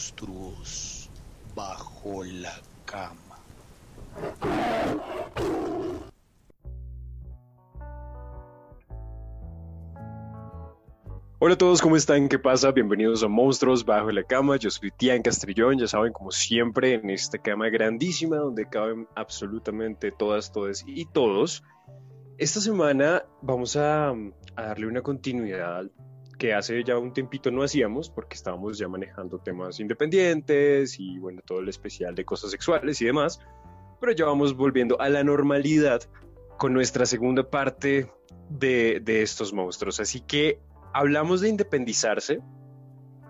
monstruos bajo la cama. Hola a todos, ¿cómo están? ¿Qué pasa? Bienvenidos a Monstruos Bajo la Cama. Yo soy Tian Castrillón, ya saben, como siempre, en esta cama grandísima donde caben absolutamente todas, todas y todos. Esta semana vamos a, a darle una continuidad que hace ya un tiempito no hacíamos porque estábamos ya manejando temas independientes y bueno, todo el especial de cosas sexuales y demás, pero ya vamos volviendo a la normalidad con nuestra segunda parte de, de estos monstruos. Así que hablamos de independizarse.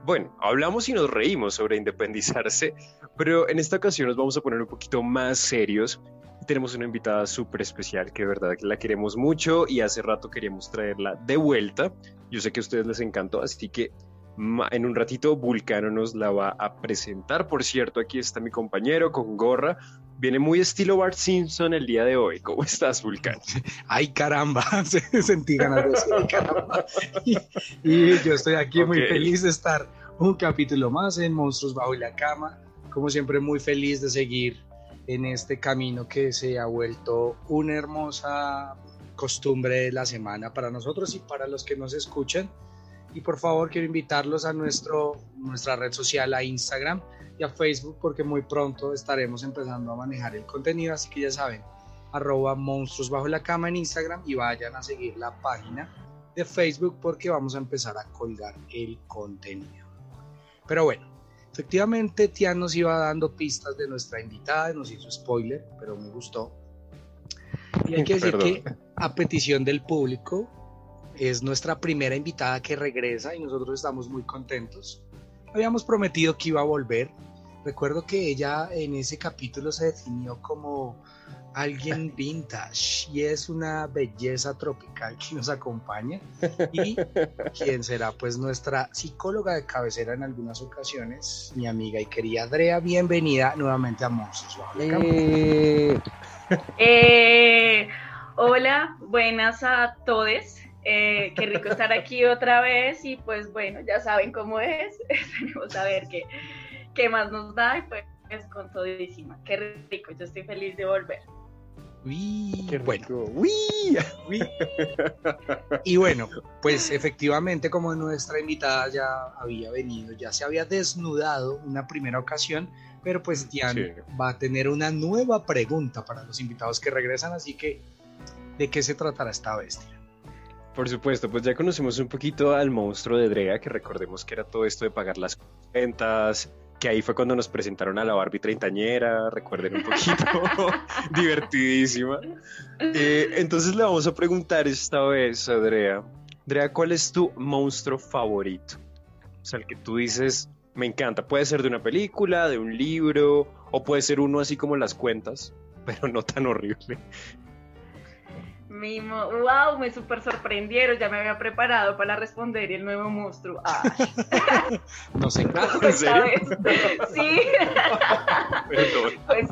Bueno, hablamos y nos reímos sobre independizarse, pero en esta ocasión nos vamos a poner un poquito más serios. Tenemos una invitada súper especial que de verdad la queremos mucho y hace rato queríamos traerla de vuelta. Yo sé que a ustedes les encantó, así que en un ratito Vulcano nos la va a presentar. Por cierto, aquí está mi compañero con gorra. Viene muy estilo Bart Simpson el día de hoy. ¿Cómo estás, Vulcano? Ay, caramba, sentí ganas de decir, caramba. Y, yo estoy aquí muy feliz de estar un capítulo más en Monstruos Bajo la Cama. Como siempre, muy feliz de seguir en este camino que se ha vuelto una hermosa costumbre de la semana para nosotros y para los que nos escuchan y por favor quiero invitarlos a nuestro, nuestra red social, a Instagram y a Facebook, porque muy pronto estaremos empezando a manejar el contenido, así que ya saben, arroba monstruos bajo la cama en Instagram y vayan a seguir la página de Facebook porque vamos a empezar a colgar el contenido. Pero bueno, efectivamente Tian nos iba dando pistas de nuestra invitada, nos hizo spoiler, pero me gustó. Y hay que decir que a petición del público, es nuestra primera invitada que regresa y nosotros estamos muy contentos. Habíamos prometido que iba a volver. Recuerdo que ella en ese capítulo se definió como alguien vintage y es una belleza tropical que nos acompaña y quien será pues nuestra psicóloga de cabecera en algunas ocasiones, mi amiga y querida Andrea, bienvenida nuevamente a Monstruos eh, eh, hola, buenas a todos. Eh, qué rico estar aquí otra vez y pues bueno, ya saben cómo es, esperemos a ver qué, qué más nos da y pues con todísima. Qué rico, yo estoy feliz de volver. Uy, qué bueno. Uy, uy. Y bueno, pues efectivamente como nuestra invitada ya había venido, ya se había desnudado una primera ocasión, pero pues Diane va a tener una nueva pregunta para los invitados que regresan, así que ¿de qué se tratará esta bestia? Por supuesto, pues ya conocimos un poquito al monstruo de Drea, que recordemos que era todo esto de pagar las cuentas, que ahí fue cuando nos presentaron a la Barbie treintañera, recuerden un poquito, divertidísima. Eh, entonces le vamos a preguntar esta vez a Drea, Drea, ¿cuál es tu monstruo favorito? O sea, el que tú dices, me encanta, puede ser de una película, de un libro, o puede ser uno así como las cuentas, pero no tan horrible. Mimo, wow, me super sorprendieron, ya me había preparado para responder el nuevo monstruo. no sé, ¿en serio? Sí. Pues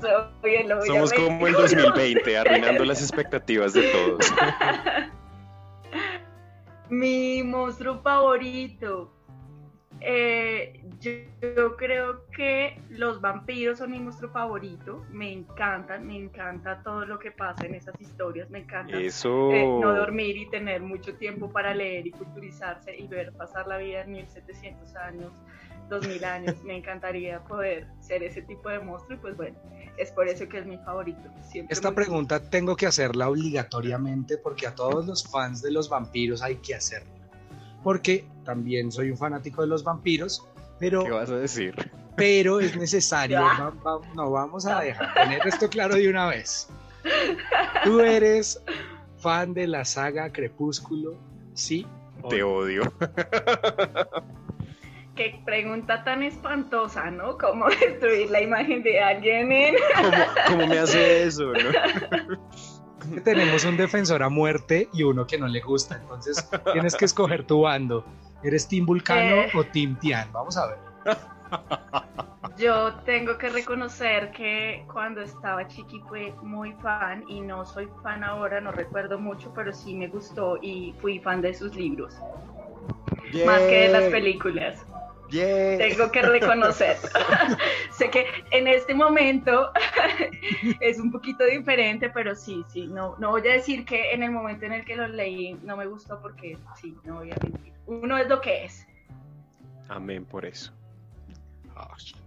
Somos como el 2020, arruinando las expectativas de todos. Mi monstruo favorito. Eh, yo, creo que los vampiros son mi monstruo favorito. Me encantan, me encanta todo lo que pasa en esas historias. Me encanta eh, no dormir y tener mucho tiempo para leer y culturizarse y ver pasar la vida en 1700 años, 2000 años. me encantaría poder ser ese tipo de monstruo y pues bueno, es por eso que es mi favorito. Esta pregunta tengo que hacerla obligatoriamente porque a todos los fans de los vampiros hay que hacerla porque también soy un fanático de los vampiros, pero... ¿Qué vas a decir? Pero es necesario, no vamos a dejar poner esto claro de una vez. Tú eres fan de la saga Crepúsculo, ¿sí? Te odio. Qué pregunta tan espantosa, ¿no? ¿Cómo destruir la imagen de alguien en... ¿Cómo, cómo me hace eso, no? Tenemos un defensor a muerte y uno que no le gusta. Entonces tienes que escoger tu bando. ¿Eres Team Vulcano eh. o Team Tian? Vamos a ver. Yo tengo que reconocer que cuando estaba chiqui fui muy fan y no soy fan ahora, no recuerdo mucho, pero sí me gustó y fui fan de sus libros. Más que de las películas. Tengo que reconocer. sé que en este momento es un poquito diferente, pero sí, sí, no, no voy a decir que en el momento en el que lo leí no me gustó porque sí, no voy a mentir. Uno es lo que es. Amén por eso.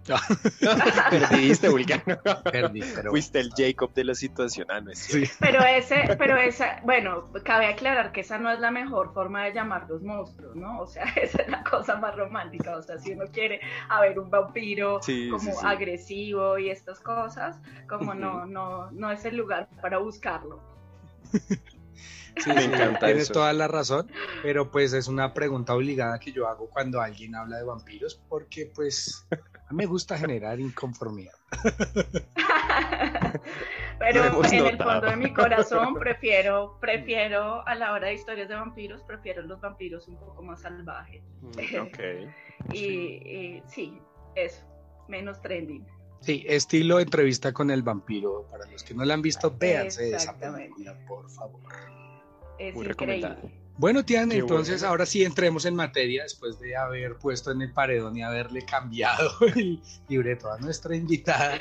Perdiste, Vulcano. Perdí, pero... Fuiste el Jacob de la situación, ah, no es sí. Pero ese, pero esa, bueno, cabe aclarar que esa no es la mejor forma de llamar los monstruos, ¿no? O sea, esa es la cosa más romántica. O sea, si uno quiere a ver un vampiro como agresivo y estas cosas, como no, no, no es el lugar para buscarlo. Sí, me encanta Tienes toda la razón, pero pues es una pregunta obligada que yo hago cuando alguien habla de vampiros, porque pues me gusta generar inconformidad. pero en el fondo de mi corazón prefiero, prefiero a la hora de historias de vampiros, prefiero los vampiros un poco más salvajes. Mm, ok. y, sí, eso, menos trending. Sí, estilo entrevista con el vampiro. Para los que no la han visto, véanse esa película, por favor. Es Muy increíble. Bueno, Tian, entonces ahora sí entremos en materia después de haber puesto en el paredón y haberle cambiado el libreto a nuestra invitada.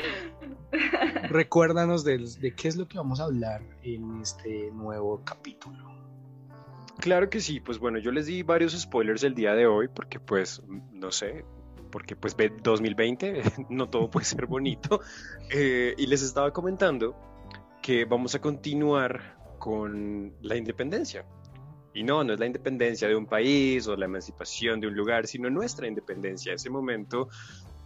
Recuérdanos de, de qué es lo que vamos a hablar en este nuevo capítulo. Claro que sí, pues bueno, yo les di varios spoilers el día de hoy porque pues, no sé, porque pues 2020 no todo puede ser bonito eh, y les estaba comentando que vamos a continuar con la independencia. Y no, no es la independencia de un país o la emancipación de un lugar, sino nuestra independencia, ese momento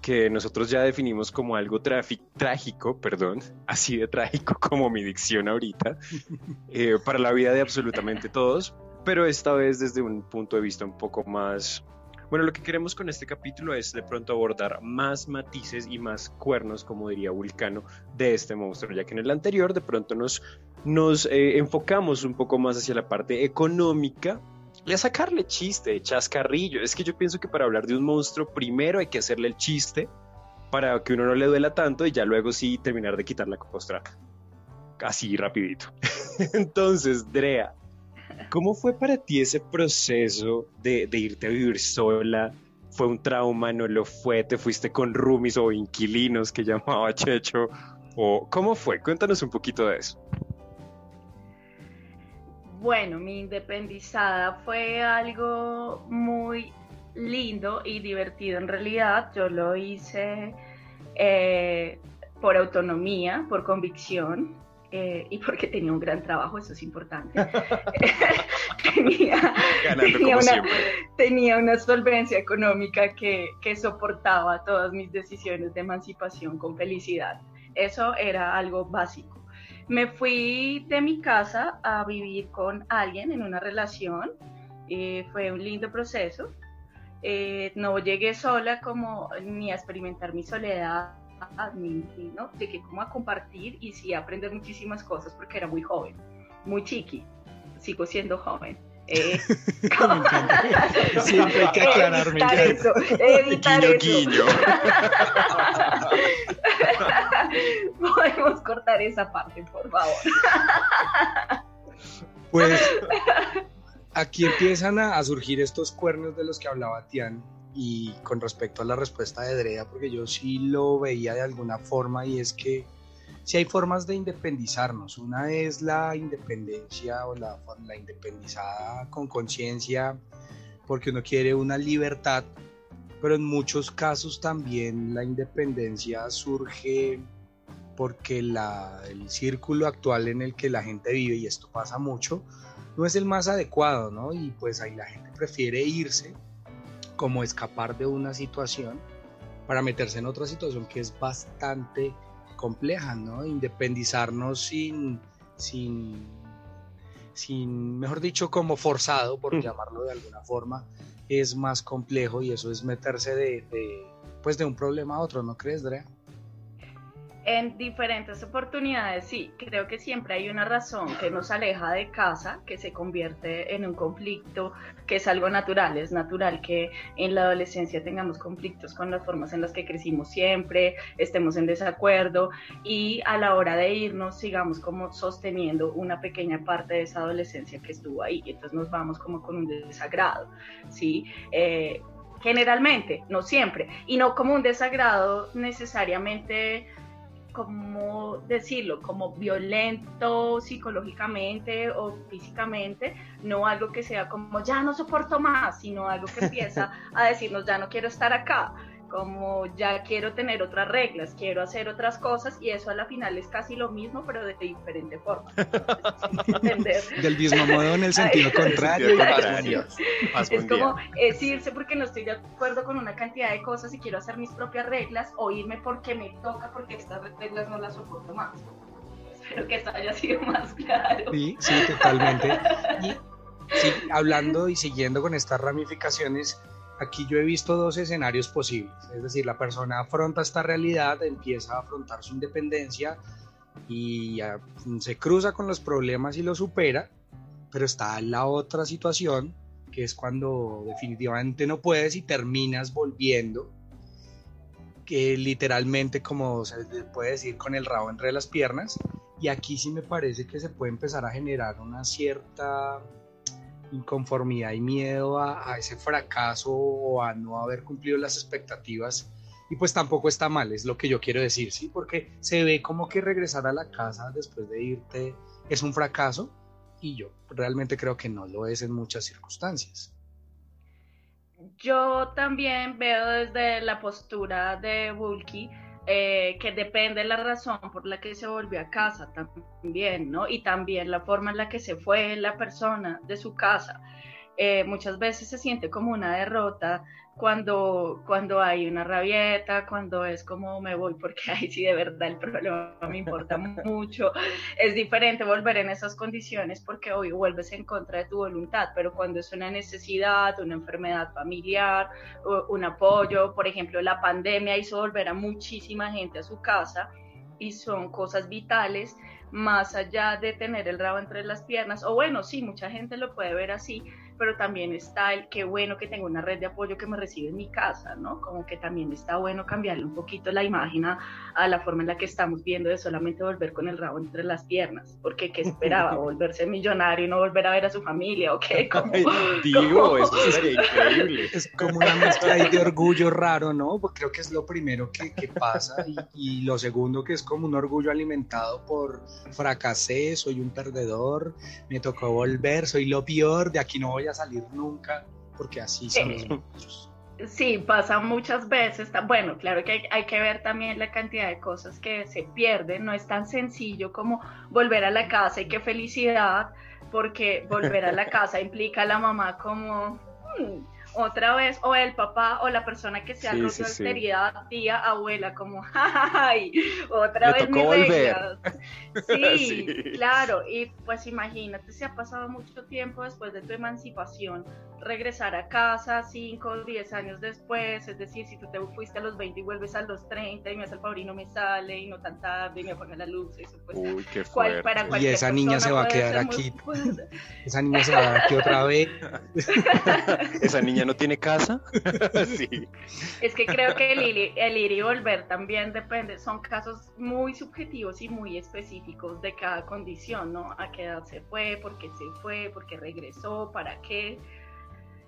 que nosotros ya definimos como algo trágico, perdón, así de trágico como mi dicción ahorita, eh, para la vida de absolutamente todos, pero esta vez desde un punto de vista un poco más bueno, lo que queremos con este capítulo es de pronto abordar más matices y más cuernos, como diría Vulcano, de este monstruo, ya que en el anterior de pronto nos, nos eh, enfocamos un poco más hacia la parte económica y a sacarle chiste, chascarrillo. Es que yo pienso que para hablar de un monstruo primero hay que hacerle el chiste para que uno no le duela tanto y ya luego sí terminar de quitar la costra así rapidito. Entonces, Drea, ¿Cómo fue para ti ese proceso de, irte a vivir sola? ¿Fue un trauma? ¿No lo fue? ¿Te fuiste con roomies o inquilinos que llamaba Checho? ¿O cómo fue? Cuéntanos un poquito de eso. Bueno, mi independizada fue algo muy lindo y divertido en realidad. Yo lo hice eh, por autonomía, por convicción. Eh, y porque tenía un gran trabajo, eso es importante. tenía, una, tenía, una, solvencia económica que, que soportaba todas mis decisiones de emancipación con felicidad. Eso era algo básico. Me fui de mi casa a vivir con alguien en una relación. y fue un lindo proceso. Eh, no llegué sola como ni a experimentar mi soledad ni, ¿no? Llegué como a compartir y sí a aprender muchísimas cosas porque era muy joven, muy chiqui, sigo siendo joven. Eh, Siempre hay que aclararme. Evitar eso, evitar guiño, Podemos cortar esa parte, por favor. Pues aquí empiezan a, a surgir estos cuernos de los que hablaba Tian y con respecto a la respuesta de Drea, porque yo sí lo veía de alguna forma y es que si hay formas de independizarnos. Una es la independencia o la, la independizada con conciencia, porque uno quiere una libertad, pero en muchos casos también la independencia surge porque la, el círculo actual en el que la gente vive, y esto pasa mucho, no es el más adecuado, ¿no? Y pues ahí la gente prefiere irse como escapar de una situación para meterse en otra situación que es bastante compleja, ¿no? Independizarnos sin, sin, sin mejor dicho, como forzado, por mm. llamarlo de alguna forma, es más complejo y eso es meterse de, de, pues de un problema a otro, ¿no crees, Drea? En diferentes oportunidades, sí, creo que siempre hay una razón que nos aleja de casa, que se convierte en un conflicto, que es algo natural, es natural que en la adolescencia tengamos conflictos con las formas en las que crecimos siempre, estemos en desacuerdo y a la hora de irnos sigamos como sosteniendo una pequeña parte de esa adolescencia que estuvo ahí, entonces nos vamos como con un desagrado, ¿sí? Eh, generalmente, no siempre, y no como un desagrado necesariamente como decirlo, como violento psicológicamente o físicamente, no algo que sea como ya no soporto más, sino algo que empieza a decirnos ya no quiero estar acá como ya quiero tener otras reglas, quiero hacer otras cosas y eso a la final es casi lo mismo pero de diferente forma. Del mismo modo en el sentido contrario. es como es irse porque no estoy de acuerdo con una cantidad de cosas y quiero hacer mis propias reglas o irme porque me toca porque estas reglas no las soporto más. Espero que esto haya sido más claro. Sí, sí, totalmente. Y sí, hablando y siguiendo con estas ramificaciones, aquí yo he visto dos escenarios posibles. Es decir, la persona afronta esta realidad, empieza a afrontar su independencia y se cruza con los problemas y lo supera, pero está la otra situación, que es cuando definitivamente no puedes y terminas volviendo, que literalmente como se puede decir con el rabo entre las piernas, y aquí sí me parece que se puede empezar a generar una cierta inconformidad y miedo a, ese fracaso o a no haber cumplido las expectativas. Y pues tampoco está mal, es lo que yo quiero decir, ¿sí? Porque se ve como que regresar a la casa después de irte es un fracaso y yo realmente creo que no lo es en muchas circunstancias. Yo también veo desde la postura de Bulky eh, que depende la razón por la que se volvió a casa también, ¿no? Y también la forma en la que se fue la persona de su casa. Eh, muchas veces se siente como una derrota cuando, cuando hay una rabieta, cuando es como me voy porque ahí sí de verdad el problema me importa mucho. Es diferente volver en esas condiciones porque hoy vuelves en contra de tu voluntad, pero cuando es una necesidad, una enfermedad familiar, un apoyo, por ejemplo, la pandemia hizo volver a muchísima gente a su casa y son cosas vitales más allá de tener el rabo entre las piernas, o bueno, sí, mucha gente lo puede ver así, pero también está el qué bueno que tengo una red de apoyo que me recibe en mi casa, ¿no? Como que también está bueno cambiarle un poquito la imagen a, la forma en la que estamos viendo de solamente volver con el rabo entre las piernas, porque ¿qué esperaba? ¿Volverse millonario y no volver a ver a su familia o qué? digo, eso sería increíble. Es como una mezcla de orgullo raro, ¿no? Porque creo que es lo primero que, que pasa y, y, lo segundo que es como un orgullo alimentado por fracasé, soy un perdedor, me tocó volver, soy lo peor, de aquí no voy a salir nunca, porque así son los monstruos. Sí, pasa muchas veces. Bueno, claro que hay, que ver también la cantidad de cosas que se pierden. No es tan sencillo como volver a la casa y qué felicidad, porque volver a la casa implica a la mamá como, hmm, otra vez, o el papá o la persona que sea sí, sí, alteridad, tía, abuela, como, ¡ay! Otra vez mi regla. Sí, claro, y pues imagínate, se ha pasado mucho tiempo después de tu emancipación, regresar a casa 5 o 10 años después, es decir, si tú te fuiste a los 20 y vuelves a los 30 y me hace el favor y no me sale y no tan tarde y me apaga la luz, eso pues, Uy, qué fuerte. Cual, y esa niña se va a quedar aquí, esa niña se va a quedar aquí otra vez. esa niña no tiene casa. sí. Es que creo que el, el ir y volver también depende, son casos muy subjetivos y muy específicos de cada condición, ¿no? A qué edad se fue, por qué se fue, por qué regresó, para qué.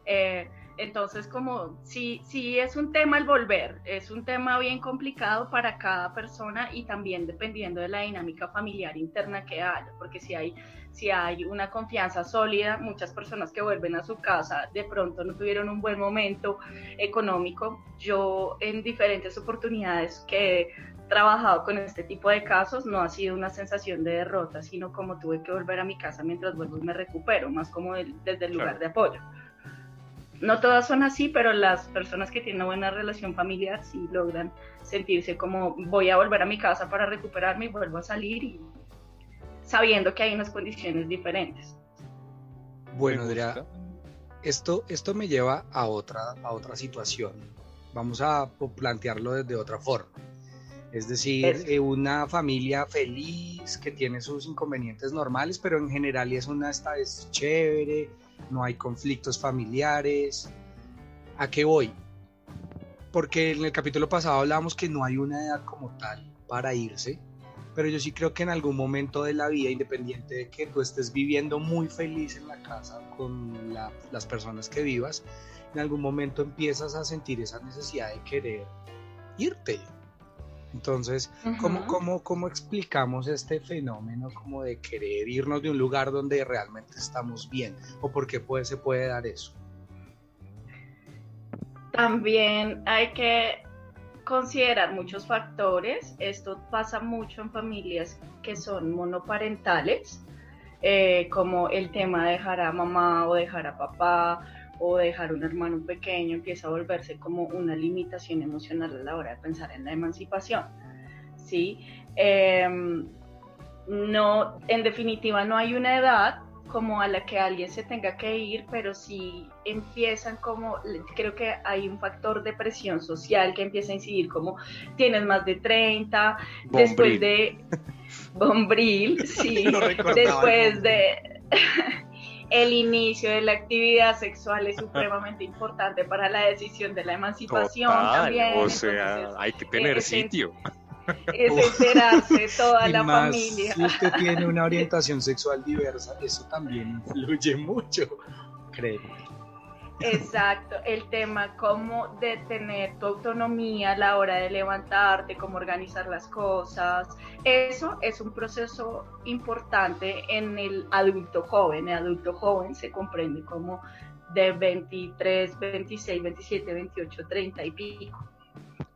Eh, entonces, como sí, sí es un tema el volver, es un tema bien complicado para cada persona y también dependiendo de la dinámica familiar interna que haya, porque si hay, si hay una confianza sólida, muchas personas que vuelven a su casa de pronto no tuvieron un buen momento económico. Yo en diferentes oportunidades que he trabajado con este tipo de casos no ha sido una sensación de derrota, sino como tuve que volver a mi casa mientras vuelvo y me recupero, más como desde el lugar de apoyo no todas son así, pero las personas que tienen una buena relación familiar sí logran sentirse como voy a volver a mi casa para recuperarme y vuelvo a salir y sabiendo que hay unas condiciones diferentes. Bueno, Andrea, esto, esto me lleva a otra, a otra situación. Vamos a plantearlo desde otra forma. Es decir, eh, una familia feliz que tiene sus inconvenientes normales, pero en general es una esta es chévere, no hay conflictos familiares. ¿A qué voy? Porque en el capítulo pasado hablábamos que no hay una edad como tal para irse, pero yo sí creo que en algún momento de la vida, independiente de que tú estés viviendo muy feliz en la casa con las personas que vivas, en algún momento empiezas a sentir esa necesidad de querer irte. Entonces, ¿cómo, cómo, cómo explicamos este fenómeno como de querer irnos de un lugar donde realmente estamos bien? ¿O por qué puede, se puede dar eso? También hay que considerar muchos factores. Esto pasa mucho en familias que son monoparentales, eh, como el tema de dejar a mamá o dejar a papá o dejar un hermano pequeño empieza a volverse como una limitación emocional a la hora de pensar en la emancipación. ¿sí? Em, no, en definitiva, no hay una edad como a la que alguien se tenga que ir, pero si empiezan como, creo que hay un factor de presión social que empieza a incidir como tienes más de 30, después de Bombril, sí, después de el inicio de la actividad sexual es supremamente importante para la decisión de la emancipación también. O sea, hay que tener sitio es enterarse toda la familia. Si usted tiene una orientación sexual diversa, eso también influye mucho, creo. Exacto, el tema como de tener tu autonomía a la hora de levantarte, cómo organizar las cosas, eso es un proceso importante en el adulto joven. El adulto joven se comprende como de 23, 26, 27, 28, 30 y pico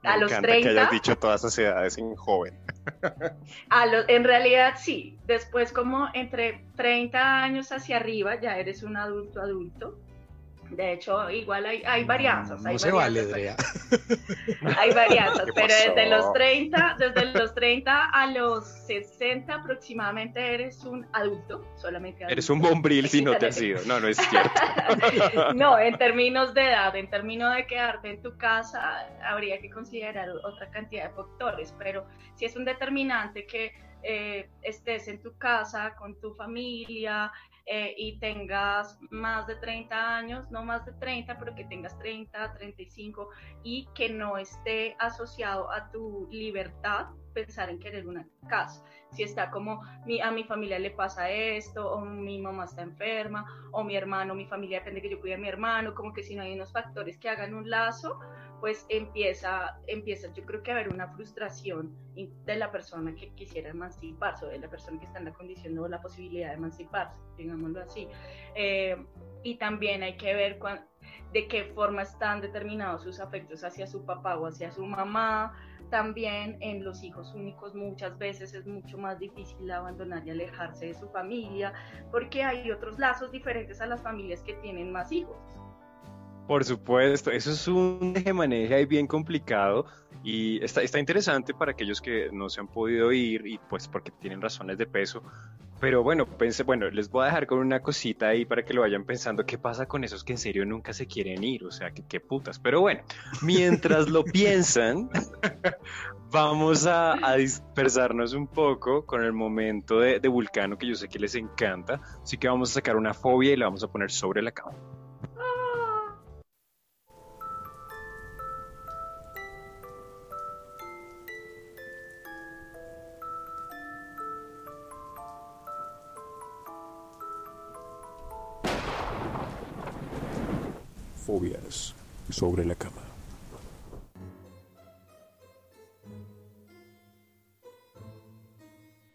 a los 30. que hayas dicho todas esas edades en joven. A en realidad sí, después como entre 30 años hacia arriba ya eres un adulto adulto de hecho, igual hay, hay varianzas. No, se vale, Andrea. Hay varianzas, pero desde los 30, desde los 30 a los 60 aproximadamente eres un adulto, solamente Eres un bombril si no te has ido. No, no es cierto. no, en términos de edad, en términos de quedarte en tu casa, habría que considerar otra cantidad de factores, pero si es un determinante que eh, estés en tu casa con tu familia, eh, y tengas más de 30 años, no más de 30, pero que tengas 30, 35 y que no esté asociado a tu libertad pensar en querer una casa. Si está como mi, a mi familia le pasa esto, o mi mamá está enferma, o mi hermano, mi familia depende que yo cuide a mi hermano, como que si no hay unos factores que hagan un lazo, pues empieza, empieza yo creo que a haber una frustración de la persona que quisiera emanciparse, o de la persona que está en la condición o la posibilidad de emanciparse, digámoslo así. Eh, y también hay que ver de qué forma están determinados sus afectos hacia su papá o hacia su mamá, también en los hijos únicos muchas veces es mucho más difícil abandonar y alejarse de su familia porque hay otros lazos diferentes a las familias que tienen más hijos. Por supuesto, eso es un maneja y bien complicado y está, está interesante para aquellos que no se han podido ir y pues porque tienen razones de peso, pero bueno, pensé, bueno, les voy a dejar con una cosita ahí para que lo vayan pensando qué pasa con esos que en serio nunca se quieren ir, o sea, que qué putas. Pero bueno, mientras lo piensan, vamos a, dispersarnos un poco con el momento de, de Vulcano que yo sé que les encanta, así que vamos a sacar una fobia y la vamos a poner sobre la cama. Sobre la cama.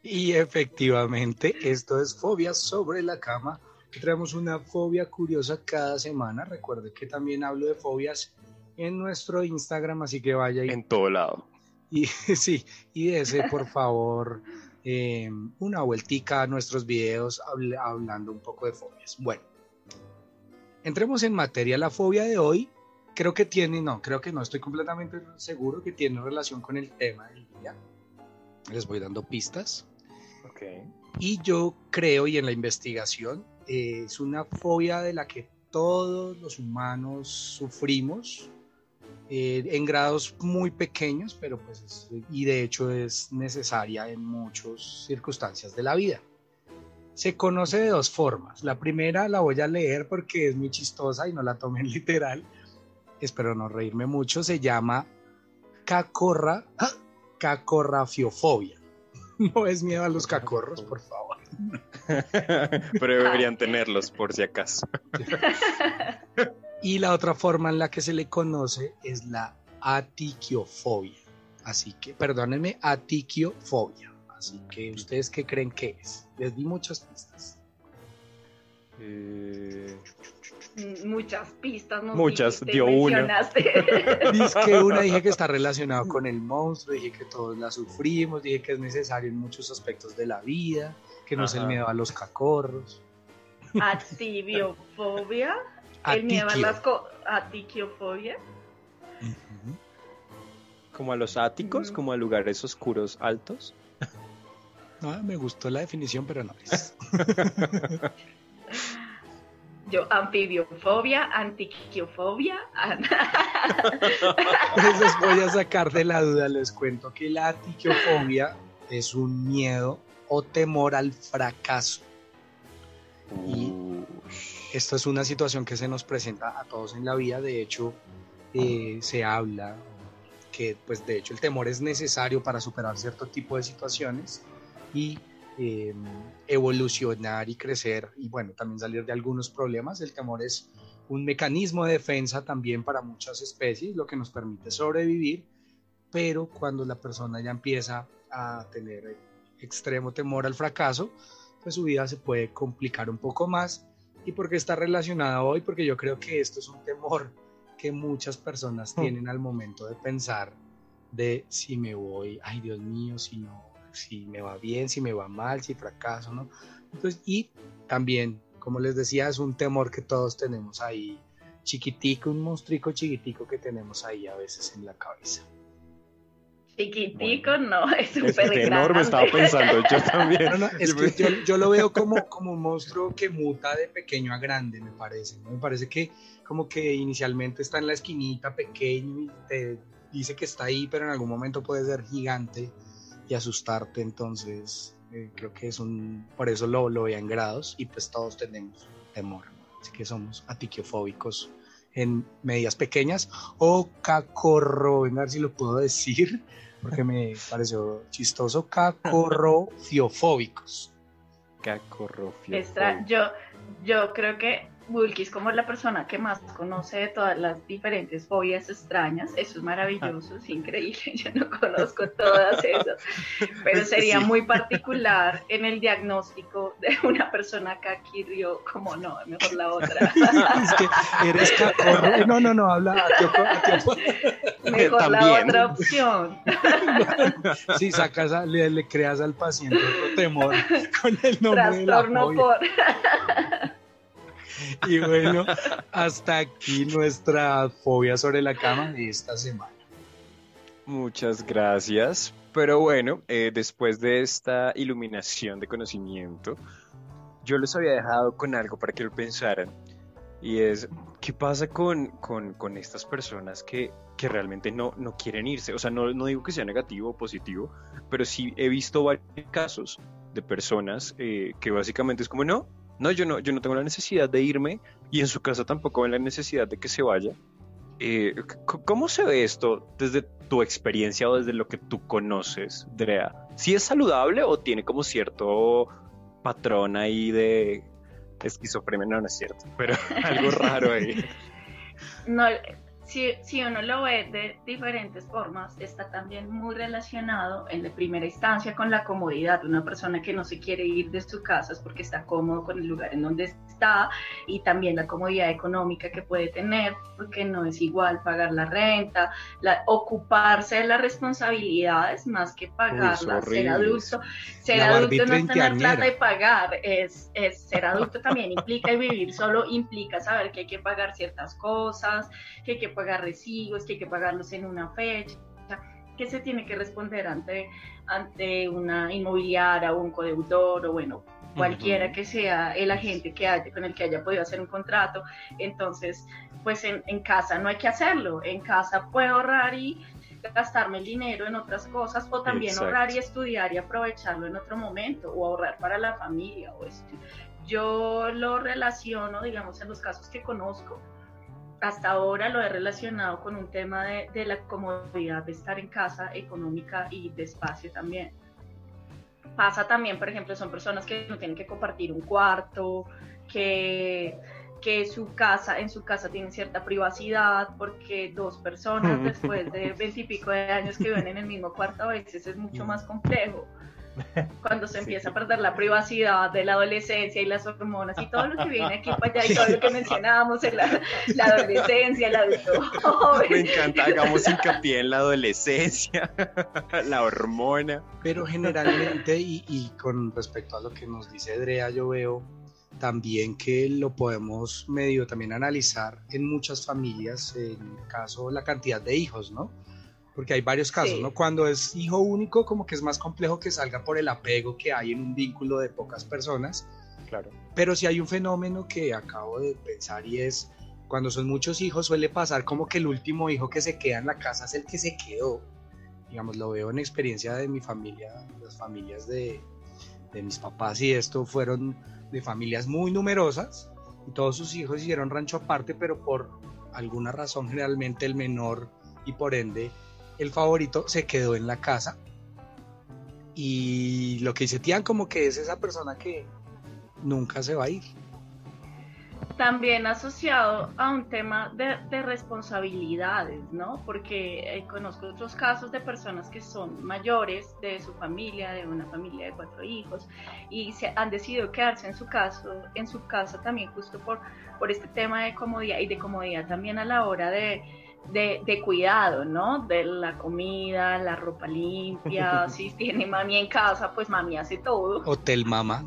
Y efectivamente, esto es Fobias sobre la cama. Traemos una fobia curiosa cada semana. Recuerde que también hablo de fobias en nuestro Instagram, así que vaya En todo lado. Y sí, y ese, por favor, eh, una vueltica a nuestros videos hablando un poco de fobias. Bueno, entremos en materia. La fobia de hoy creo que tiene, no, creo que no, estoy completamente seguro que tiene relación con el tema del día. Les voy dando pistas. Okay. Y yo creo, y en la investigación, eh, es una fobia de la que todos los humanos sufrimos eh, en grados muy pequeños, pero pues, y de hecho es necesaria en muchas circunstancias de la vida se conoce de dos formas. La primera la voy a leer porque es muy chistosa y no la tomen literal. Espero no reírme mucho. Se llama cacorra, cacorrafiofobia. No es miedo a los cacorros, por favor. Pero deberían tenerlos por si acaso. Y la otra forma en la que se le conoce es la atiquiofobia. Así que, perdónenme, atiquiofobia. Así que, ¿ustedes qué creen que es? Les di muchas pistas. Eh, Muchas pistas. nos Muchas, dijiste dio una. que una dije que está relacionado con el monstruo, dije que todos la sufrimos, dije que es necesario en muchos aspectos de la vida, que no es el miedo a los cacorros. Atibiofobia. El miedo a las co- atiquiofobia. Como a los áticos, Ujú. como a lugares oscuros altos. No, me gustó la definición, pero no es. Yo, anfibiofobia, antiquiofobia. an- Entonces voy a sacar de la duda, les cuento que la atiquiofobia es un miedo o temor al fracaso. Y- Esto es una situación que se nos presenta a todos en la vida, de hecho eh, se habla que pues de hecho el temor es necesario para superar cierto tipo de situaciones y eh, evolucionar y crecer y bueno, también salir de algunos problemas. El temor es un mecanismo de defensa también para muchas especies, lo que nos permite sobrevivir, pero cuando la persona ya empieza a tener extremo temor al fracaso, pues su vida se puede complicar un poco más. ¿Y por qué está relacionada hoy? Porque yo creo que esto es un temor que muchas personas Mm. tienen al momento de pensar de si me voy, ay Dios mío, si no, si me va bien, si me va mal, si fracaso, ¿no? Entonces, y también, como les decía, es un temor que todos tenemos ahí, chiquitico, un monstruico chiquitico que tenemos ahí a veces en la cabeza. Chiquitico, no, es es súper grande. enorme, estaba pensando yo también. No, no, es que yo, yo lo veo como, como un monstruo que muta de pequeño a grande, me parece. ¿no? Me parece que como que inicialmente está en la esquinita pequeño y te dice que está ahí, pero en algún momento puede ser gigante y asustarte. Entonces, eh, creo que es un. Por eso lo, lo veo en grados y pues todos tenemos temor. Así que somos atiquiofóbicos en medidas pequeñas o cacorro, venga a ver si lo puedo decir porque me pareció chistoso, cacorrofiofóbicos. Cacorrofio. Extra- yo, yo creo que Bulkis como la persona que más conoce de todas las diferentes fobias extrañas. Eso es maravilloso, es increíble. Yo no conozco todas esas, pero sería Sí. muy particular en el diagnóstico de una persona que adquirió, como no, mejor la otra. es que eres cacorro. No, no, no, habla Mejor la otra opción. Sí, sacas a- le, le creas al paciente otro temor con el nombre de la Trastorno fobia. por. Y bueno, hasta aquí nuestra fobia sobre la cama de esta semana. Muchas gracias. Pero bueno, eh, después de esta iluminación de conocimiento, yo los había dejado con algo para que lo pensaran. Y es, ¿qué pasa con, con, con estas personas que, que realmente no, no quieren irse? O sea, no, no digo que sea negativo o positivo, pero sí he visto varios casos de personas eh, que básicamente es como, no, no yo, no, yo no tengo la necesidad de irme y en su casa tampoco ven la necesidad de que se vaya. Eh, ¿Cómo se ve esto desde tu experiencia o desde lo que tú conoces, Drea? ¿Sí es saludable o tiene como cierto patrón ahí de esquizofrenia? No, no es cierto, pero algo raro ahí. no, si, si uno lo ve de diferentes formas, está también muy relacionado en la primera instancia con la comodidad. Una persona que no se quiere ir de su casa es porque está cómodo con el lugar en donde está y también la comodidad económica que puede tener, porque no es igual pagar la renta, la, ocuparse de las responsabilidades más que pagarlas, ser adulto. Ser La adulto no es tener plata y pagar, es, es ser adulto también implica y vivir solo implica saber que hay que pagar ciertas cosas, que hay que pagar recibos, que hay que pagarlos en una fecha, que se tiene que responder ante, ante una inmobiliaria o un codeudor o bueno, cualquiera Ujú. que sea el agente que haya, con el que haya podido hacer un contrato. Entonces, pues en, en casa no hay que hacerlo, en casa puedo ahorrar y gastarme el dinero en otras cosas o también Exacto. ahorrar y estudiar y aprovecharlo en otro momento o ahorrar para la familia o esto. Yo lo relaciono, digamos, en los casos que conozco, hasta ahora lo he relacionado con un tema de, de la comodidad de estar en casa económica y de espacio también. Pasa también, por ejemplo, son personas que no tienen que compartir un cuarto, que, porque su casa, en su casa tiene cierta privacidad, porque dos personas después de veintipico de años que viven en el mismo cuarto a veces es mucho más complejo cuando se empieza a perder la privacidad de la adolescencia y las hormonas y todo lo que viene aquí para allá y todo lo que mencionábamos en la, adolescencia, el adulto joven. Me encanta, hagamos hincapié en la adolescencia, la hormona. Pero generalmente, y, y con respecto a lo que nos dice Drea, yo veo también que lo podemos medio también analizar en muchas familias, en el caso la cantidad de hijos, ¿no? Porque hay varios casos, ¿no? Cuando es hijo único, como que es más complejo que salga por el apego que hay en un vínculo de pocas personas. Claro. Pero si hay un fenómeno que acabo de pensar y es cuando son muchos hijos suele pasar como que el último hijo que se queda en la casa es el que se quedó. Digamos, lo veo en experiencia de mi familia, las familias de, de mis papás y esto fueron de familias muy numerosas y todos sus hijos hicieron rancho aparte, pero por alguna razón generalmente el menor y por ende el favorito se quedó en la casa. Y lo que dice Tian como que es esa persona que nunca se va a ir. También asociado a un tema de, responsabilidades, ¿no? Porque eh, conozco otros casos de personas que son mayores de su familia, de una familia de cuatro hijos, y se han decidido quedarse en su caso, en su casa también justo por, por este tema de comodidad y de comodidad también a la hora de, de, cuidado, ¿no? De la comida, la ropa limpia, si tiene mami en casa, pues mami hace todo. Hotel mamá.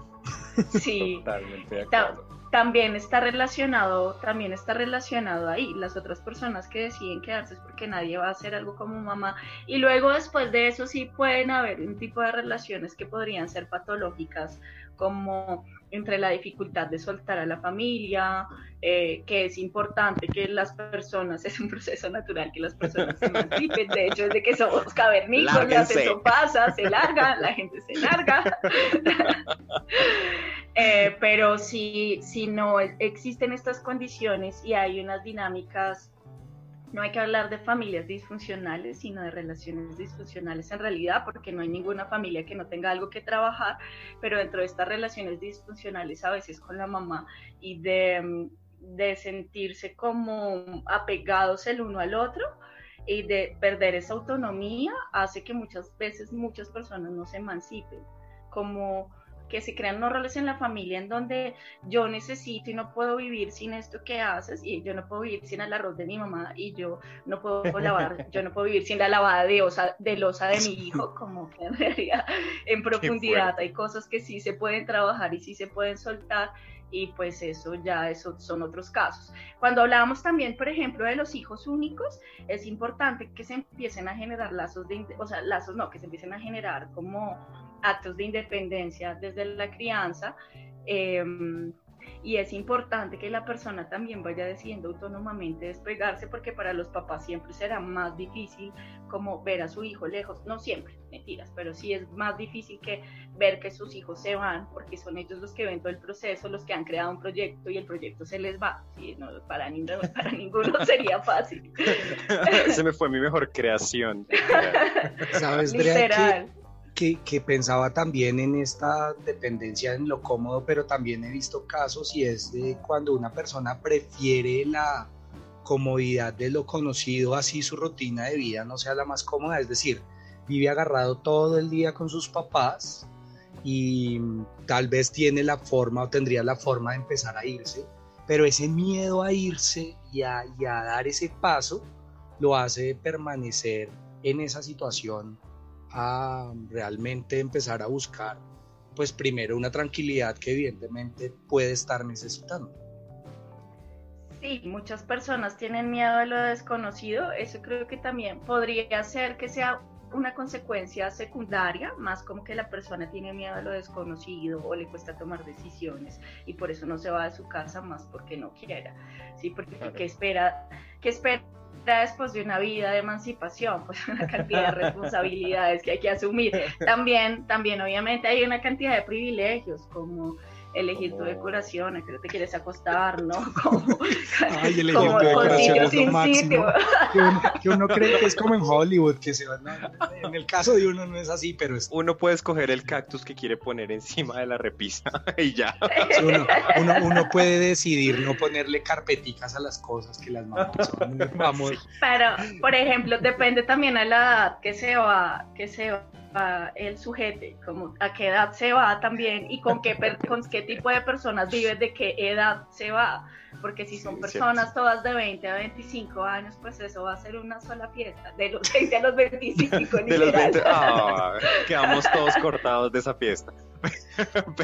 Sí. Totalmente también está relacionado, también está relacionado ahí. Las otras personas que deciden quedarse es porque nadie va a hacer algo como mamá. Y luego después de eso sí pueden haber un tipo de relaciones que podrían ser patológicas, como entre la dificultad de soltar a la familia, eh, que es importante que las personas, es un proceso natural que las personas se emancipen, de hecho desde que somos cavernícolas, eso pasa, se larga, la gente se larga, eh, pero si, si no existen estas condiciones y hay unas dinámicas no hay que hablar de familias disfuncionales, sino de relaciones disfuncionales en realidad, porque no hay ninguna familia que no tenga algo que trabajar, pero dentro de estas relaciones disfuncionales a veces con la mamá y de, sentirse como apegados el uno al otro y de perder esa autonomía, hace que muchas veces muchas personas no se emancipen, como que se crean unos roles en la familia en donde yo necesito y no puedo vivir sin esto que haces y yo no puedo vivir sin el arroz de mi mamá y yo no puedo lavar, yo no puedo vivir sin la lavada de, osa, de losa de mi hijo, como que en realidad en profundidad hay cosas que sí se pueden trabajar y sí se pueden soltar y pues eso ya eso son otros casos. Cuando hablábamos también, por ejemplo, de los hijos únicos, es importante que se empiecen a generar lazos de, o sea, lazos no, que se empiecen a generar como actos de independencia desde la crianza. Em, y es importante que la persona también vaya decidiendo autónomamente despegarse porque para los papás siempre será más difícil como ver a su hijo lejos, no siempre, mentiras, pero sí es más difícil que ver que sus hijos se van porque son ellos los que ven todo el proceso, los que han creado un proyecto y el proyecto se les va, sí, no, para, ninguno, para ninguno sería fácil. se me fue mi mejor creación. ¿Sabes, Literal que, pensaba también en esta dependencia en lo cómodo, pero también he visto casos y es cuando una persona prefiere la comodidad de lo conocido, así su rutina de vida no sea la más cómoda, es decir, vive agarrado todo el día con sus papás y tal vez tiene la forma o tendría la forma de empezar a irse, pero ese miedo a irse y a dar ese paso lo hace permanecer en esa situación a realmente empezar a buscar, pues primero una tranquilidad que evidentemente puede estar necesitando. Sí, muchas personas tienen miedo a lo desconocido. Eso creo que también podría ser que sea una consecuencia secundaria, más como que la persona tiene miedo a lo desconocido o le cuesta tomar decisiones y por eso no se va de su casa más porque no quiera. Sí, porque ¿qué espera, qué espera después de una vida de emancipación, pues una cantidad de responsabilidades que hay que asumir. También, también obviamente hay una cantidad de privilegios como elegir tu decoración, a qué te quieres acostar, ¿no? Como, Ay, elegir como tu decoración es lo máximo. Que uno, que uno cree que es como en Hollywood, que se van a- En el caso de uno no es así, pero es Uno puede escoger el cactus que quiere poner encima de la repisa y ya. Sí, uno, uno, uno puede decidir no ponerle carpeticas a las cosas que las mamás son muy vamos Pero, por ejemplo, depende también a la edad que se va, que se va el sujete, como a qué edad se va también y con qué, con qué tipo de personas vive, de qué edad se va. Porque si son Sí, personas todas de 20 a 25 años, pues eso va a ser una sola fiesta, de los 20 a los 25, De los literal. 20, ah, quedamos todos cortados de esa fiesta.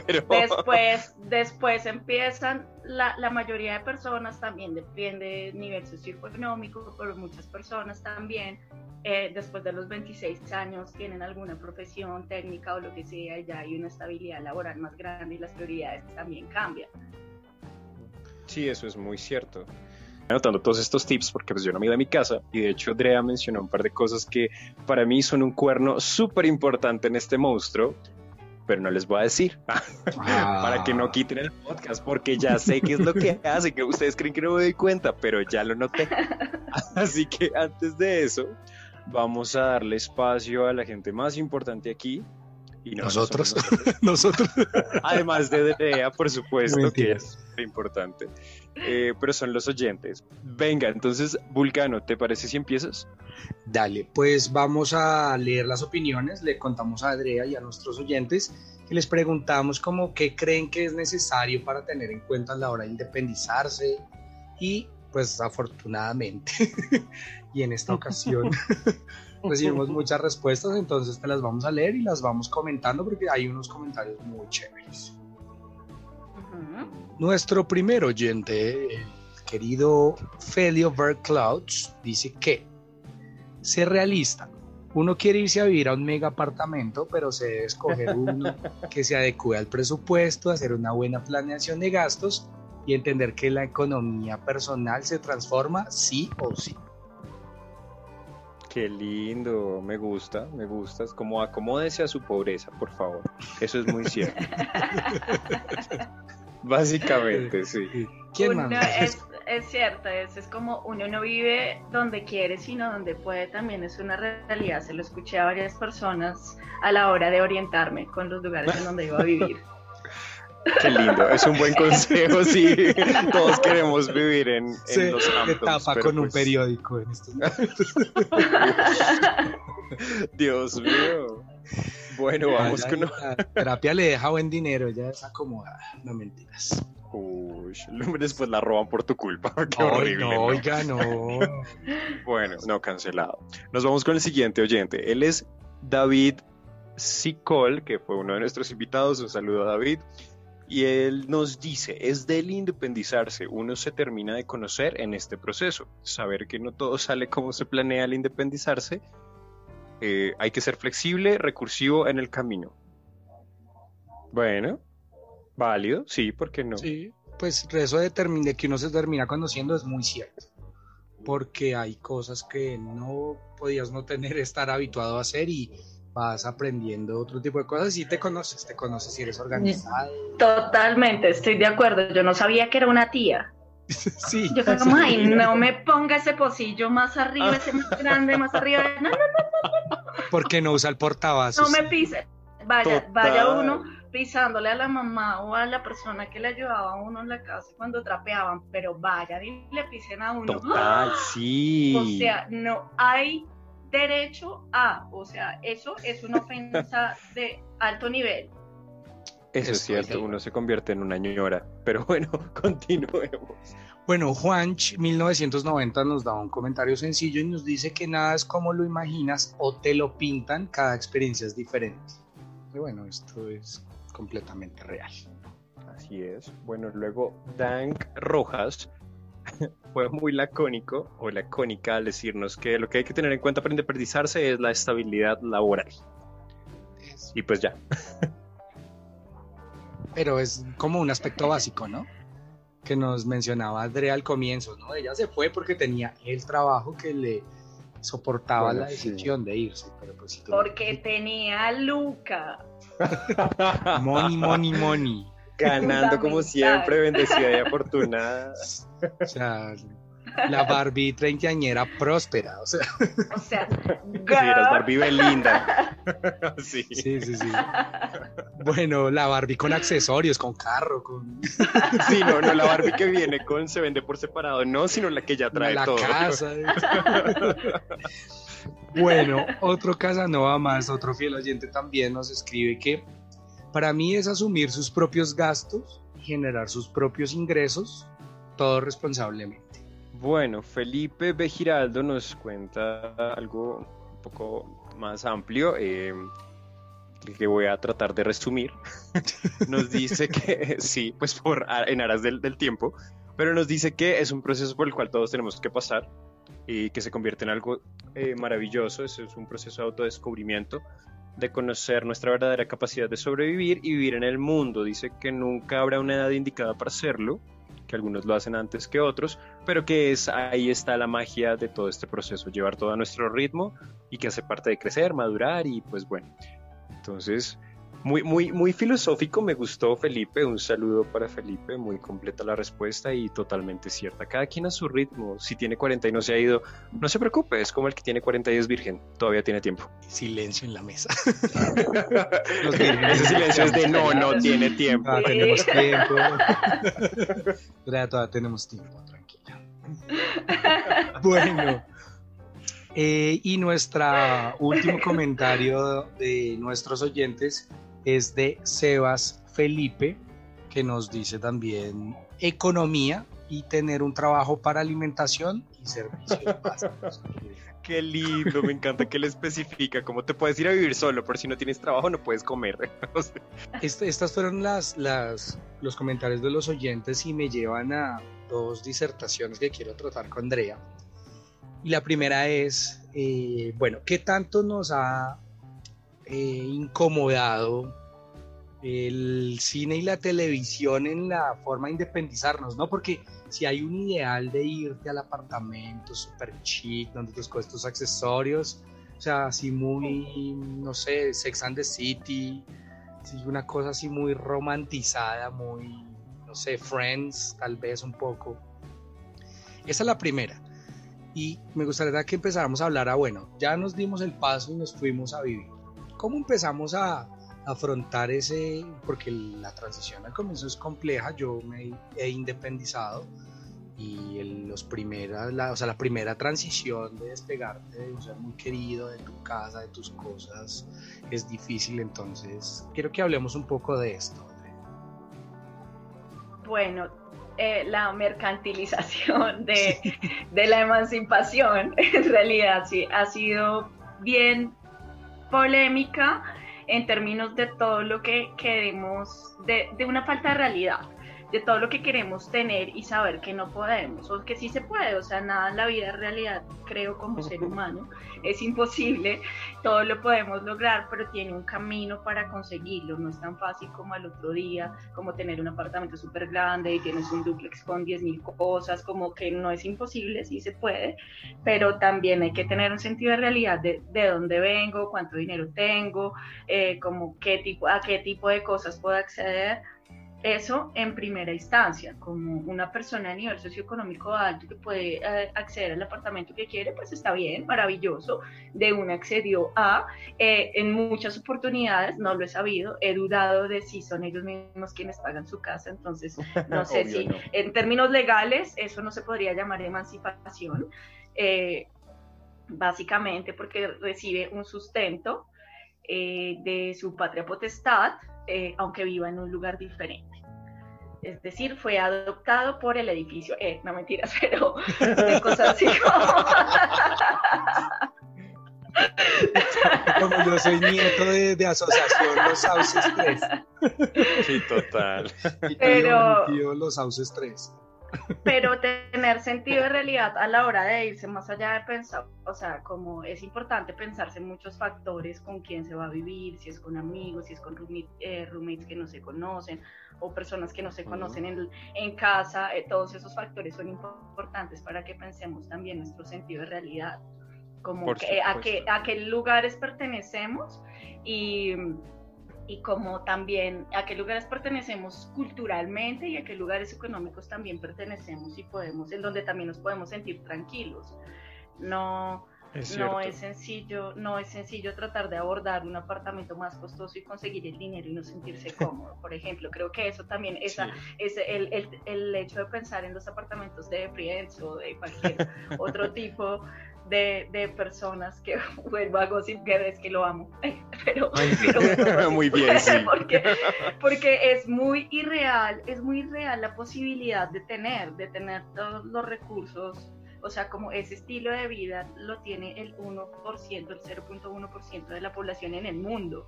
Pero Después, después empiezan, la, la mayoría de personas también depende del nivel socioeconómico, pero muchas personas también, eh, después de los 26 años, tienen alguna profesión técnica o lo que sea, y ya hay una estabilidad laboral más grande y las prioridades también cambian. Sí, eso es muy cierto. Anotando todos estos tips porque pues yo no me ido a mi casa y de hecho Drea mencionó un par de cosas que para mí son un cuerno súper importante en este monstruo, pero no les voy a decir para que no quiten el podcast porque ya sé qué es lo que hace, que ustedes creen que no me doy cuenta, pero ya lo noté. Así que antes de eso, vamos a darle espacio a la gente más importante aquí. Y no, nosotros nosotros. nosotros Además de Drea, por supuesto, que es importante. Eh, pero son los oyentes. Venga, entonces, Vulcano, ¿te parece si empiezas? Dale, pues vamos a leer las opiniones, le contamos a Andrea y a nuestros oyentes que les preguntamos como qué creen que es necesario para tener en cuenta a la hora de independizarse y pues afortunadamente y en esta ocasión recibimos muchas respuestas, entonces te las vamos a leer y las vamos comentando porque hay unos comentarios muy chéveres. Ujú. Nuestro primer oyente, el querido Felio Verclouds, dice que ser realista. Uno quiere irse a vivir a un mega apartamento, pero se debe escoger uno que se adecue al presupuesto, hacer una buena planeación de gastos y entender que la economía personal se transforma sí o sí. Qué lindo, me gusta, me gusta. Es como acomódese a su pobreza, por favor. Eso es muy cierto. Básicamente, sí. ¿Quién Uno es, es cierto, es, es como uno no vive donde quiere, sino donde puede, también es una realidad. Se lo escuché a varias personas a la hora de orientarme con los lugares en donde iba a vivir. Qué lindo, es un buen consejo, sí. Todos queremos vivir en, en Se los Hamptons, tapa con un pues, periódico en estos momentos. Dios mío. Bueno, vamos Ya, con... ya, La terapia le deja buen dinero, ya es acomodada, no mentiras. Uy, después la roban por tu culpa. Qué Ay, horrible. no, ¿no? oiga, no. Bueno, no, cancelado. Nos vamos con el siguiente oyente. Él es David Sicol, que fue uno de nuestros invitados. Un saludo a David. Y él nos dice, es del independizarse, uno se termina de conocer en este proceso, saber que no todo sale como se planea al independizarse, eh, hay que ser flexible, recursivo en el camino. Bueno, válido, sí, ¿por qué no? Sí, pues eso de, de que uno se termina conociendo es muy cierto. Porque hay cosas que no podías no tener, estar habituado a hacer y vas aprendiendo otro tipo de cosas y te conoces, te conoces si eres organizado. Totalmente, estoy de acuerdo. Yo no sabía que era una tía. Sí, Yo fue como, ay, no me ponga ese pocillo más arriba, ese más grande, más arriba. No, no, porque no usa el portavasos. no me pise. Vaya, Total. vaya uno pisándole a la mamá o a la persona que le ayudaba a uno en la casa cuando trapeaban, pero vayan y le pisen a uno. Total, sí. O sea, no hay derecho a, o sea, eso es una ofensa de alto nivel. Eso es cierto, uno se convierte en una ñora. Pero bueno, continuemos. Bueno, Juanch 1990 nos da un comentario sencillo y nos dice que nada es como lo imaginas o te lo pintan, cada experiencia es diferente. Y bueno, esto es completamente real. Así es. Bueno, luego Dank Rojas fue muy lacónico o lacónica al decirnos que lo que hay que tener en cuenta para independizarse es la estabilidad laboral. Y pues ya. Pero es como un aspecto básico, ¿no? Que nos mencionaba Andrea al comienzo, ¿no? Ella se fue porque tenía el trabajo que le soportaba Bueno, la sí. decisión de irse. Pero pues si tú- Porque tenía a Luca. Money, money, money. Ganando como siempre, bendecida y afortunada. O sea, la Barbie treintañera próspera, o sea. O sea, Sí, eras Barbie Belinda. Sí. Sí, sí, sí. Bueno, la Barbie con accesorios, con carro, con Sí, no, no, la Barbie que viene con se vende por separado, no, sino la que ya trae la todo. casa. Bueno, otro Casanova más, otro fiel oyente también nos escribe que para mí es asumir sus propios gastos, generar sus propios ingresos, todo responsablemente. Bueno, Felipe B. Giraldo nos cuenta algo un poco más amplio, eh, que voy a tratar de resumir. nos dice que, sí, pues por, en aras del, del tiempo, pero nos dice que es un proceso por el cual todos tenemos que pasar y que se convierte en algo eh, maravilloso. Eso es un proceso de autodescubrimiento, de conocer nuestra verdadera capacidad de sobrevivir y vivir en el mundo. Dice que nunca habrá una edad indicada para hacerlo, que algunos lo hacen antes que otros, pero que es ahí está la magia de todo este proceso, llevar todo a nuestro ritmo y que hace parte de crecer, madurar y pues bueno. Entonces, muy, muy, muy filosófico, me gustó Felipe, un saludo para Felipe, muy completa la respuesta y totalmente cierta. Cada quien a su ritmo, si tiene 40 y no se ha ido, no se preocupe, es como el que tiene 40 y es virgen, todavía tiene tiempo. Silencio en la mesa. Ese silencio es de no, no tiene tiempo. Todavía tenemos tiempo. Todavía, todavía tenemos tiempo, tranquila. Bueno, eh, y nuestro último comentario de nuestros oyentes es de Sebas Felipe, que nos dice también economía y tener un trabajo para alimentación y servicios básicos. Qué lindo, me encanta que le especifica cómo te puedes ir a vivir solo, por si no tienes trabajo no puedes comer. Este- estas fueron las, las, los comentarios de los oyentes y me llevan a dos disertaciones que quiero tratar con Andrea. Y la primera es, eh, bueno, ¿qué tanto nos ha eh, incomodado el cine y la televisión en la forma de independizarnos, ¿no? Porque si hay un ideal de irte al apartamento super chic, donde tus cosas, tus accesorios, o sea, así muy, no sé, Sex and the City, una cosa así muy romantizada, muy, no sé, Friends, tal vez un poco. Esa es la primera. Y me gustaría que empezáramos a hablar a, bueno, ya nos dimos el paso y nos fuimos a vivir. ¿Cómo empezamos a afrontar ese, porque la transición al comienzo es compleja, yo me he independizado y el- los primeras, la, o sea, la primera transición de despegarte de un ser muy querido, de tu casa, de tus cosas, es difícil, entonces quiero que hablemos un poco de esto. Bueno, eh, la mercantilización de, de la emancipación en realidad sí ha sido bien polémica en términos de todo lo que queremos, de, una falta de realidad, de todo lo que queremos tener y saber que no podemos, o que sí se puede, o sea, nada en la vida en realidad, creo como ser humano, es imposible, todo lo podemos lograr, pero tiene un camino para conseguirlo, no es tan fácil como al otro día, como tener un apartamento súper grande y tienes un duplex con 10.000 cosas, como que no es imposible, sí se puede, pero también hay que tener un sentido de realidad de, de dónde vengo, cuánto dinero tengo, eh, como qué tipo, a qué tipo de cosas puedo acceder. Eso en primera instancia, como una persona a nivel socioeconómico alto que puede eh, acceder al apartamento que quiere, pues está bien, maravilloso. De una accedió a, eh, en muchas oportunidades, no lo he sabido, he dudado de si son ellos mismos quienes pagan su casa, entonces no sé si no. en términos legales eso no se podría llamar emancipación, eh, básicamente porque recibe un sustento eh, de su patria potestad, eh, aunque viva en un lugar diferente. Es decir, fue adoptado por el edificio, eh, no mentiras, pero de cosas así como... Como yo soy nieto de, de asociación Los Sauces 3. Sí, total. Y Pero- tío, tío, Los Sauces 3. Pero tener sentido de realidad a la hora de irse más allá de pensar, o sea, como es importante pensarse en muchos factores con quién se va a vivir, si es con amigos, si es con eh, roommates que no se conocen o personas que no se conocen en, en casa, eh, todos esos factores son importantes para que pensemos también nuestro sentido de realidad, como que- a, qué, a qué lugares pertenecemos y y como también a qué lugares pertenecemos culturalmente y a qué lugares económicos también pertenecemos y podemos, en donde también nos podemos sentir tranquilos. No, no es sencillo, no es sencillo tratar de abordar un apartamento más costoso y conseguir el dinero y no sentirse cómodo. Por ejemplo, creo que eso también, esa, es el, el, el, hecho de pensar en los apartamentos de Friends o de cualquier otro tipo de, personas que vuelvo a Gossip Girl, es que lo amo, pero, muy bien, sí. porque, porque es muy irreal, es muy irreal la posibilidad de tener, de tener todos los recursos, o sea, como ese estilo de vida lo tiene el 1%, el 0.1% de la población en el mundo.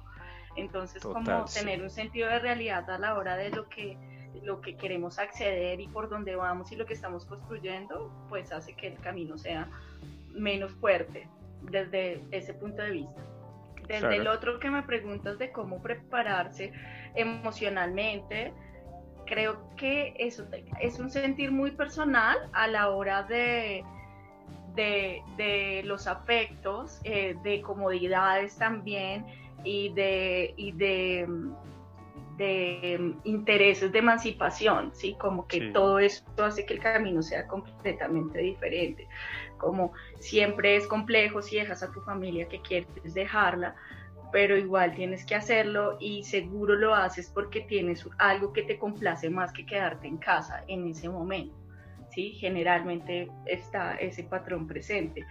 Entonces, como tener un sentido de realidad a la hora de lo que lo que queremos acceder y por dónde vamos y lo que estamos construyendo, pues hace que el camino sea menos fuerte desde ese punto de vista. Desde el otro que me preguntas de cómo prepararse emocionalmente, creo que eso es un sentir muy personal a la hora de, de, los afectos, eh, de comodidades también y de, y de, de intereses de emancipación, ¿sí? Como que todo esto hace que el camino sea completamente diferente como siempre es complejo si dejas a tu familia que quieres dejarla, pero igual tienes que hacerlo y seguro lo haces porque tienes algo que te complace más que quedarte en casa en ese momento. ¿sí? Generalmente está ese patrón presente.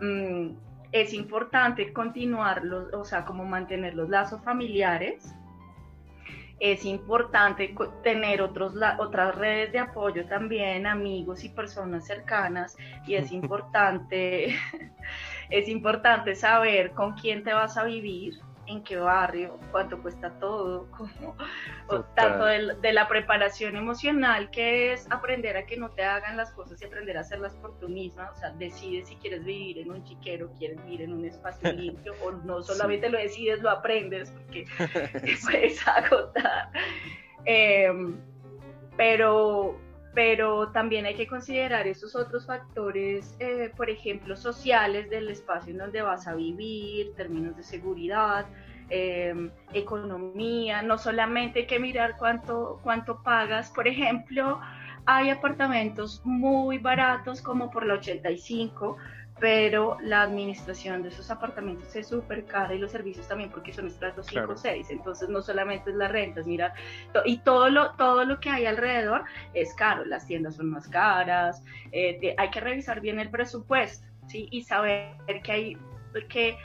Mm, es importante continuarlo, o sea, como mantener los lazos familiares, es importante tener otros, otras redes de apoyo también, amigos y personas cercanas, y es importante, es importante saber con quién te vas a vivir, en qué barrio, cuánto cuesta todo, como, tanto de, la preparación emocional que es aprender a que no te hagan las cosas y aprender a hacerlas por tú misma, o sea, decides si quieres vivir en un chiquero, quieres vivir en un espacio limpio o no solamente lo decides, lo aprendes porque te puedes agotar. Em, pero, pero también hay que considerar esos otros factores, eh, por ejemplo, sociales del espacio en donde vas a vivir, términos de seguridad, em, economía, no solamente hay que mirar cuánto, cuánto pagas, por ejemplo, hay apartamentos muy baratos como por la 85, pero la administración de esos apartamentos es súper cara y los servicios también porque son estratos 5 o 6, entonces no solamente es la renta, es mira, y todo lo, todo lo que hay alrededor es caro, las tiendas son más caras, eh, hay que revisar bien el presupuesto, ¿sí? Y saber que hay, que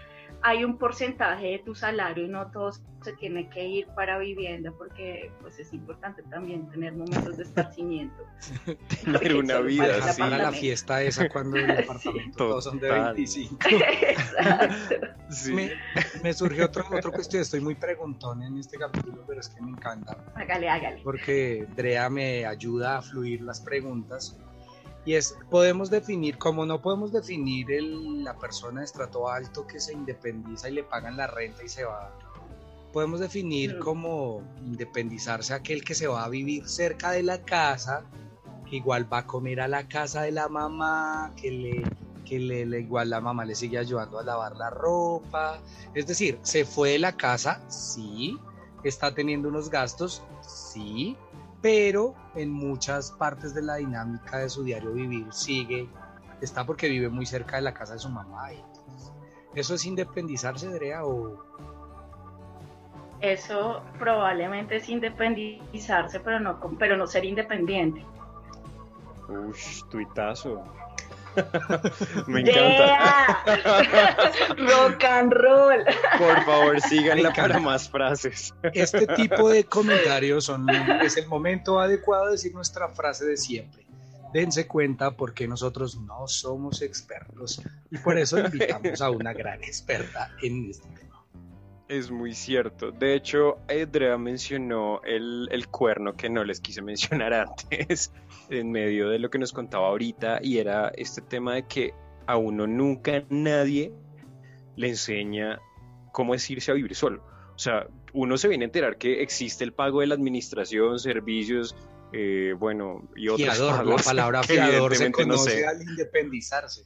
hay un porcentaje de tu salario y no todo se tiene que ir para vivienda porque pues es importante también tener momentos de esparcimiento. tener una vida así. Para la fiesta esa cuando el apartamento todos son de 25. Exacto. Me, me, surgió otro, otro cuestión, estoy muy preguntón en este capítulo, pero es que me encanta. Hágale, hágale. Porque Drea me ayuda a fluir las preguntas y es, podemos definir, como no podemos definir el, la persona de estrato alto que se independiza y le pagan la renta y se va, podemos definir como independizarse aquel que se va a vivir cerca de la casa, que igual va a comer a la casa de la mamá, que le que le, igual la mamá le sigue ayudando a lavar la ropa. Es decir, se fue de la casa, sí, está teniendo unos gastos, sí, pero en muchas partes de la dinámica de su diario vivir sigue, está porque vive muy cerca de la casa de su mamá. ¿Eso es independizarse, Drea? O... Eso probablemente es independizarse, pero no, pero no ser independiente. Uy, tuitazo. Me encanta. Rock and roll. Por favor, síganla para más frases. Este tipo de comentarios son es el momento adecuado de decir nuestra frase de siempre. Dense cuenta porque nosotros no somos expertos y por eso invitamos a una gran experta en este tema. Es muy cierto. De hecho, Edrea mencionó el, el, cuerno que no les quise mencionar antes, en medio de lo que nos contaba ahorita, y era este tema de que a uno nunca nadie le enseña cómo es irse a vivir solo. O sea, uno se viene a enterar que existe el pago de la administración, servicios, eh, bueno, y otros fiador, pagos. La palabra fiador se conoce al independizarse.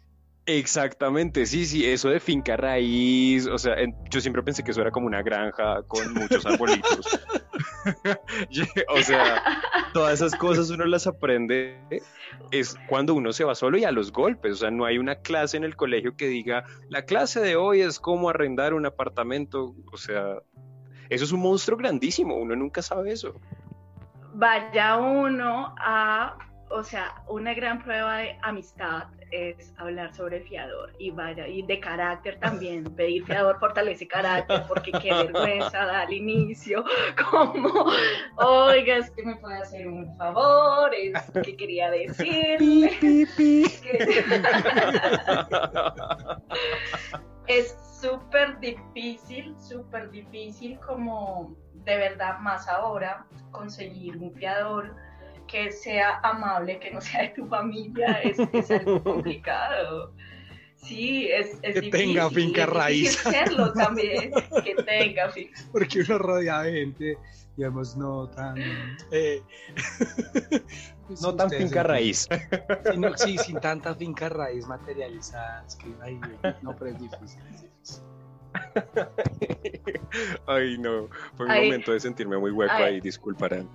Exactamente, sí, sí, eso de finca raíz, o sea, yo siempre pensé que eso era como una granja con muchos arbolitos. o sea, todas esas cosas uno las aprende es cuando uno se va solo y a los golpes, o sea, no hay una clase en el colegio que diga, la clase de hoy es cómo arrendar un apartamento, o sea, eso es un monstruo grandísimo, uno nunca sabe eso. Vaya uno a, o sea, una gran prueba de amistad es hablar sobre fiador y vaya, y de carácter también, pedir fiador fortalece carácter porque qué vergüenza da al inicio, como, oiga, es que me puede hacer un favor, es que quería decirle. es súper difícil, súper difícil como de verdad más ahora conseguir un fiador que sea amable, que no sea de tu familia, es, algo complicado. Sí, es, es que tenga finca raíz. serlo también, que tenga finca. Porque uno rodea de gente, digamos, no tan... Eh, pues no tan finca raíz. sí, sin tanta finca raíz materializada. que, ay, no, pero es difícil. Ay, no, fue un momento de sentirme muy hueco ahí, disculparán.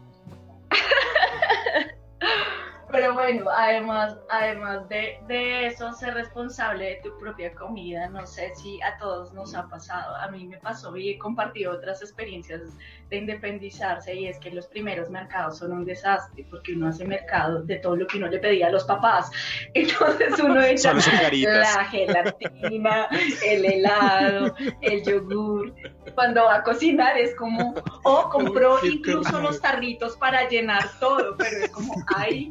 Pero bueno, además, además de, de, eso, ser responsable de tu propia comida, no sé si a todos nos ha pasado. A mí me pasó y he compartido otras experiencias de independizarse y es que los primeros mercados son un desastre porque uno hace mercado de todo lo que uno le pedía a los papás. Entonces uno echa la gelatina, el helado, el yogur. Cuando va a cocinar es como, o compró incluso los tarritos para llenar todo, pero es como, ay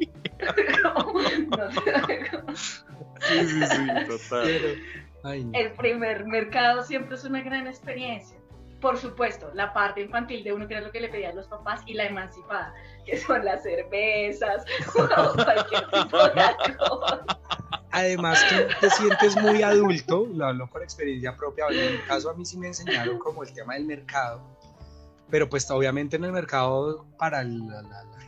el primer mercado siempre es una gran experiencia. Por supuesto, la parte infantil de uno, que era lo que le pedían los papás, y la emancipada, que son las cervezas cualquier tipo de. Además, tú te sientes muy adulto, lo hablo por experiencia propia. En mi caso, a mí sí me enseñaron como el tema del mercado, pero pues obviamente en el mercado para la,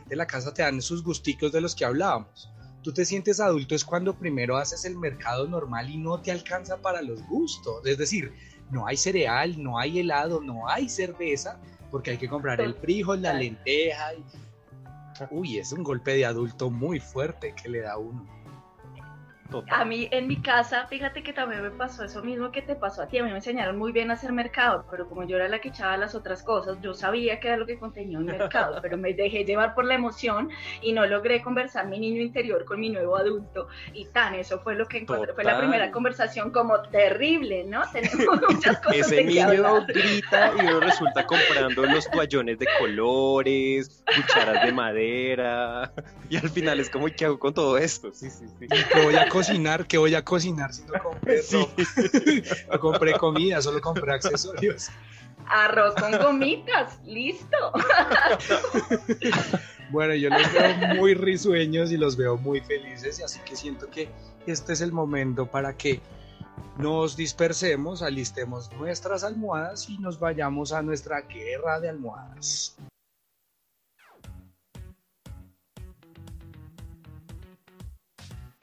de la casa te dan sus gusticos de los que hablábamos. Tú te sientes adulto es cuando primero haces el mercado normal y no te alcanza para los gustos. Es decir, no hay cereal, no hay helado, no hay cerveza, porque hay que comprar el frijol, la lenteja. Uy, es un golpe de adulto muy fuerte que le da uno. A mí en mi casa, fíjate que también me pasó eso mismo que te pasó a ti. A mí me enseñaron muy bien a hacer mercado, pero como yo era la que echaba las otras cosas, yo sabía que era lo que contenía un mercado, pero me dejé llevar por la emoción y no logré conversar mi niño interior con mi nuevo adulto. Y tan, eso fue lo que encontré. Fue la primera conversación como terrible, ¿no? Tenemos muchas cosas Ese niño grita y uno resulta comprando los toallones de colores, cucharas de madera. Y al final es como, ¿qué hago con todo esto? Sí, sí, sí cocinar, ¿qué voy a cocinar si no compré no compré comida, solo compré accesorios. Arroz con gomitas, listo. Bueno, yo los veo muy risueños y los veo muy felices, y así que siento que este es el momento para que nos dispersemos, alistemos nuestras almohadas y nos vayamos a nuestra guerra de almohadas.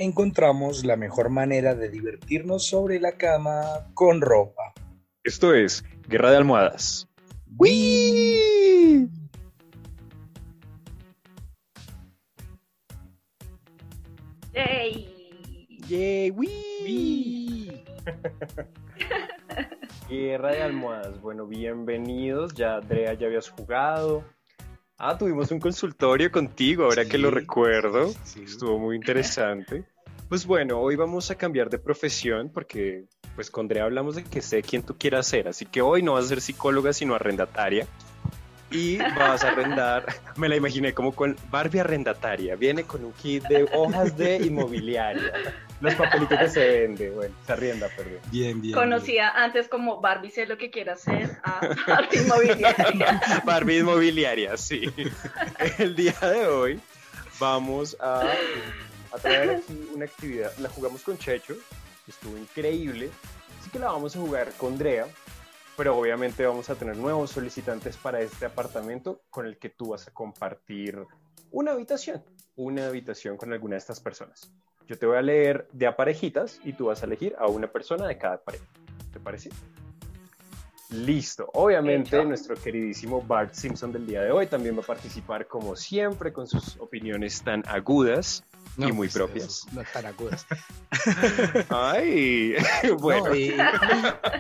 Encontramos la mejor manera de divertirnos sobre la cama con ropa. Esto es Guerra de Almohadas. ¡Wii! ¡Yay! ¡Yay! ¡Wii! Guerra de Almohadas. Bueno, bienvenidos. Ya, Andrea, ya habías jugado. Ah, tuvimos un consultorio contigo, ahora que lo recuerdo. Estuvo muy interesante. Pues bueno, hoy vamos a cambiar de profesión porque pues con Andrea hablamos de que sé quién tú quieras ser, así que hoy no vas a ser psicóloga sino arrendataria y vas a arrendar, me la imaginé como con Barbie arrendataria, viene con un kit de hojas de inmobiliaria, los papelitos que se vende, bueno, se arrienda, perdón. Bien, bien. Conocida antes como Barbie sé lo que quiere hacer a Barbie inmobiliaria. Barbie inmobiliaria, sí. El día de hoy vamos a, a traer aquí una actividad, la jugamos con Checho, estuvo increíble, así que la vamos a jugar con Drea pero obviamente vamos a tener nuevos solicitantes para este apartamento con el que tú vas a compartir una habitación, una habitación con alguna de estas personas. Yo te voy a leer de a parejitas y tú vas a elegir a una persona de cada pareja. ¿Te parece? Listo. Obviamente, Hecho. nuestro queridísimo Bart Simpson del día de hoy también va a participar, como siempre, con sus opiniones tan agudas y muy pues, propias. No tan agudas. Ay, bueno. No, y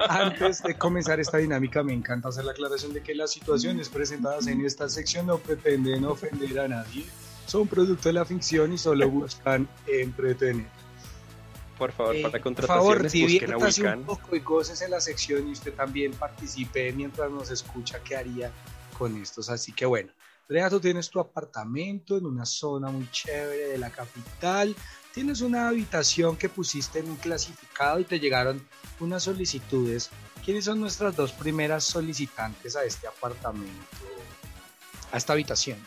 antes de comenzar esta dinámica, me encanta hacer la aclaración de que las situaciones presentadas en esta sección no pretenden ofender a nadie, son producto de la ficción y solo buscan entretener. Por favor, Eh, para por favor, contrataciones, busquen a diviértase un poco y goces en la sección y usted también participe mientras nos escucha qué haría con estos. Así que bueno, Andrea, tú tienes tu apartamento en una zona muy chévere de la capital. Tienes una habitación que pusiste en un clasificado y te llegaron unas solicitudes. ¿Quiénes son nuestras dos primeras solicitantes a este apartamento? A esta habitación.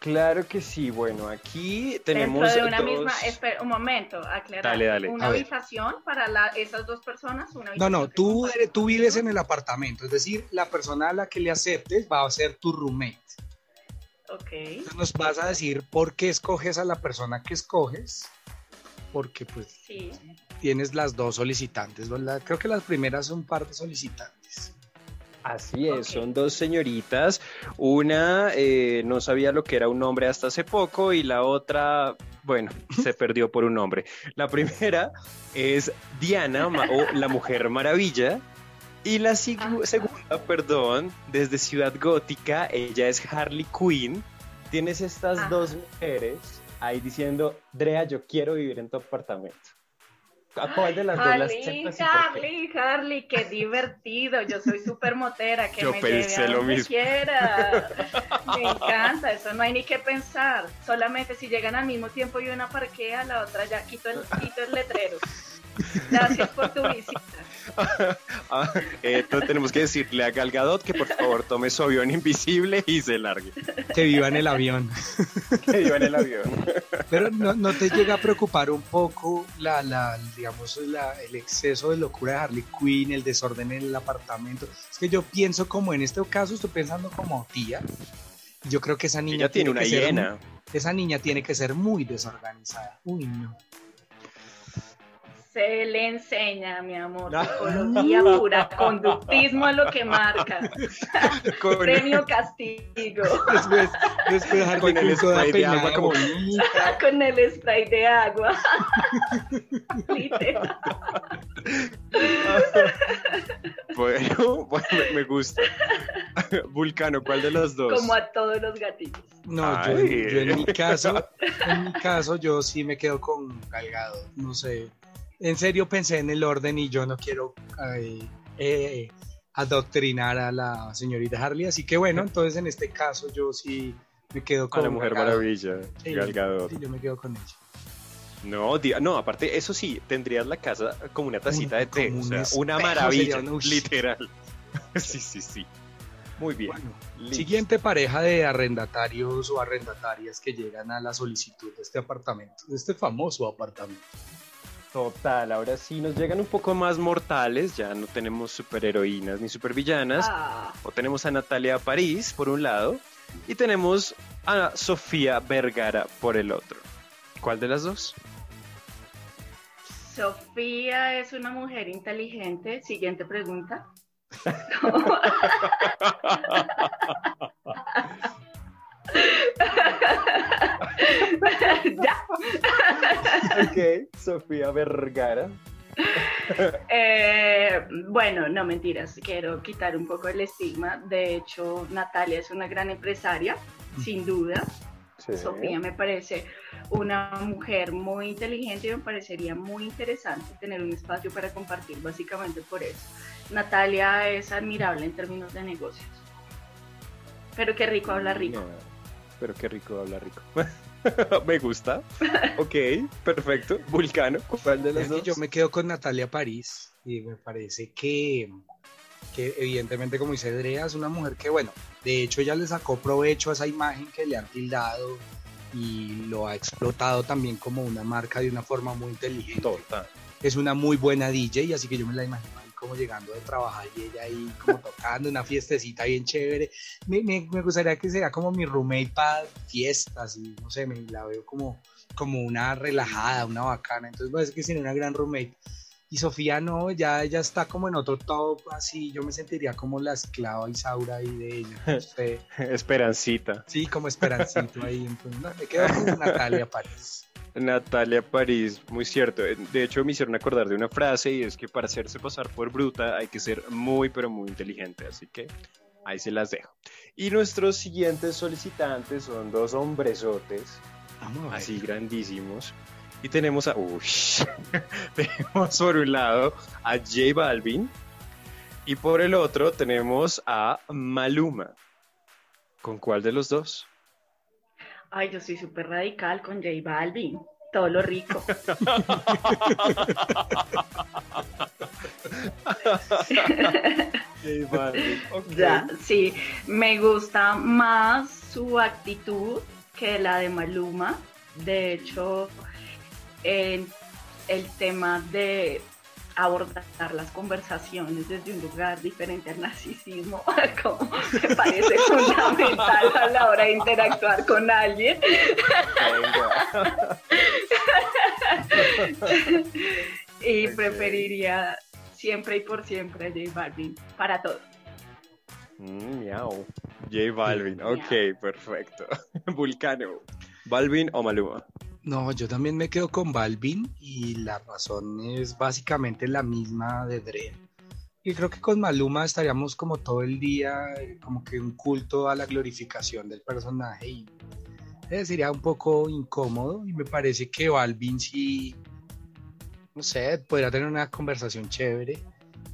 Claro que sí. Bueno, aquí tenemos Dentro de una dos- misma, espera un momento, aclarar. Dale, dale. Una A ver. habitación para la, esas dos personas, una No, no, tú, tú vives en el apartamento, es decir, la persona a la que le aceptes va a ser tu roommate. Ok. Entonces nos vas a decir por qué escoges a la persona que escoges, porque pues Sí. tienes las dos solicitantes, ¿verdad? Creo que las primeras son par de solicitantes. Así es, Ok. son dos señoritas. Una eh, no sabía lo que era un hombre hasta hace poco y la otra, bueno, se perdió por un hombre. La primera es Diana o la Mujer Maravilla. Y la segunda, perdón, desde Ciudad Gótica, ella es Harley Quinn. Tienes estas Ajá. dos mujeres ahí diciendo, Drea, yo quiero vivir en tu apartamento. ¿A cuál de las dos las Harley, aceptas y por qué? Harley, Harley, qué divertido. Yo soy súper motera, que Yo me pensé lleve a lo mismo. quiera. Me encanta, eso no hay ni que pensar. Solamente si llegan al mismo tiempo y una parquea, la otra ya quito el, quito el letrero. Gracias por tu visita. Ah, eh, entonces tenemos que decirle a Gal Gadot que por favor tome su avión invisible y se largue. Que viva en el avión. Que iba en el avión. Pero no, no te llega a preocupar un poco la, la, digamos, la- el exceso de locura de Harley Quinn, el desorden en el apartamento. Es que yo pienso como en este caso, estoy pensando como tía. Yo creo que esa niña Ella tiene una que ser hiena. esa niña tiene que ser muy desorganizada. Uy, no. Se le enseña, mi amor, No. psicología pura, conductismo es lo que marca. Con, Premio castigo. Después, después Harley Con el spray de agua como-. Con el spray de agua. Literal. bueno, bueno, me, gusta. Vulcano, ¿cuál de los dos? Como a todos los gatitos. No, yo, yo en mi caso, en mi caso, yo sí me quedo con Galgado. No sé. En serio pensé en el orden y yo no quiero eh, eh, adoctrinar a la señorita Harley. Así que bueno, entonces en este caso yo sí me quedo A con la Mujer. Maravilla, Sí, Gal Gadot. sí, yo me quedo con ella. No, no, aparte, eso sí, tendrías la casa como una tacita de té, o sea, una maravilla, literal. sí, sí, sí. Muy bien. Bueno, siguiente pareja de arrendatarios o arrendatarias que llegan a la solicitud de este apartamento, de este famoso apartamento. Total, ahora sí nos llegan un poco más mortales, ya no tenemos superheroínas ni supervillanas, Ah, o tenemos a Natalia París por un lado y tenemos a Sofía Vergara por el otro. ¿Cuál de las dos? Sofía es una mujer inteligente. Siguiente pregunta. ya. ok, Sofía Vergara. Eh, bueno, no mentiras, quiero quitar un poco el estigma. De hecho, Natalia es una gran empresaria, sin duda. Sí. Sofía me parece una mujer muy inteligente y me parecería muy interesante tener un espacio para compartir, básicamente por eso. Natalia es admirable en términos de negocios. Pero qué rico habla rico. No, pero qué rico habla rico. me gusta. Ok, perfecto. Vulcano, ¿cuál de las dos? yo me quedo con Natalia París y me parece que, que evidentemente como dice Andrea es una mujer que bueno, de hecho ella le sacó provecho a esa imagen que le han tildado y lo ha explotado también como una marca de una forma muy inteligente. Total. Es una muy buena DJ, así que yo me la imagino como llegando de trabajar y ella ahí como tocando una fiestecita bien chévere. Me, me, me gustaría que sea como mi roommate para fiestas y no sé, me la veo como, como una relajada, una bacana. Entonces parece que sería una gran roommate. Y Sofía no, ya ella está como en otro top, así yo me sentiría como la esclava Isaura ahí de ella. Esperancita. Sí, como Esperancito ahí. Entonces, no, me quedo con Natalia París. Natalia París, muy cierto. De hecho, me hicieron acordar de una frase y es que para hacerse pasar por bruta hay que ser muy, pero muy inteligente. Así que ahí se las dejo. Y nuestros siguientes solicitantes son dos hombresotes, así grandísimos. Y tenemos a. Uy, tenemos por un lado a J Balvin. Y por el otro tenemos a Maluma. ¿Con cuál de los dos? Ay, yo soy súper radical con J Balvin. Todo lo rico. Ya, sí, me gusta más su actitud que la de Maluma. De hecho, en el tema de abordar las conversaciones desde un lugar diferente al narcisismo, como me parece fundamental a la hora de interactuar con alguien. y preferiría siempre y por siempre a J Balvin para todo. Mm, miau. J Balvin, ok, perfecto. Vulcano. ¿Balvin o Maluma? No, yo también me quedo con Balvin y la razón es básicamente la misma de Dre. Y creo que con Maluma estaríamos como todo el día, como que un culto a la glorificación del personaje y eh, sería un poco incómodo y me parece que Balvin sí, no sé, podría tener una conversación chévere.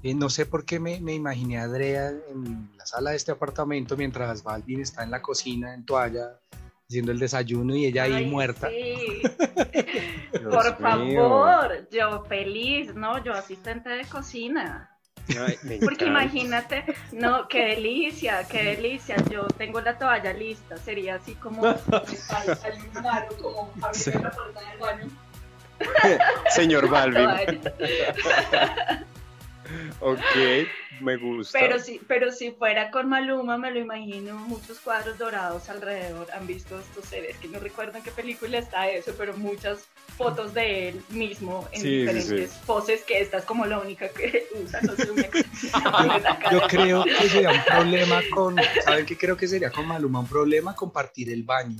Eh, no sé por qué me, me, imaginé a Andrea en la sala de este apartamento mientras Balvin está en la cocina en toalla haciendo el desayuno y ella ahí muerta. Sí. Por favor, yo feliz, ¿no? Yo asistente de cocina. Porque imagínate, no, qué delicia, qué delicia. Yo tengo la toalla lista, sería así como como abrir la puerta del baño. Señor Balvin. Ok, me gusta. Pero si, pero si fuera con Maluma, me lo imagino muchos cuadros dorados alrededor. Han visto estos seres que no recuerdo en qué película está eso, pero muchas fotos de él mismo en diferentes poses, que esta es como la única que usa. No sé, Yo creo que sería un problema con, ¿saben qué creo que sería con Maluma? Un problema compartir el baño.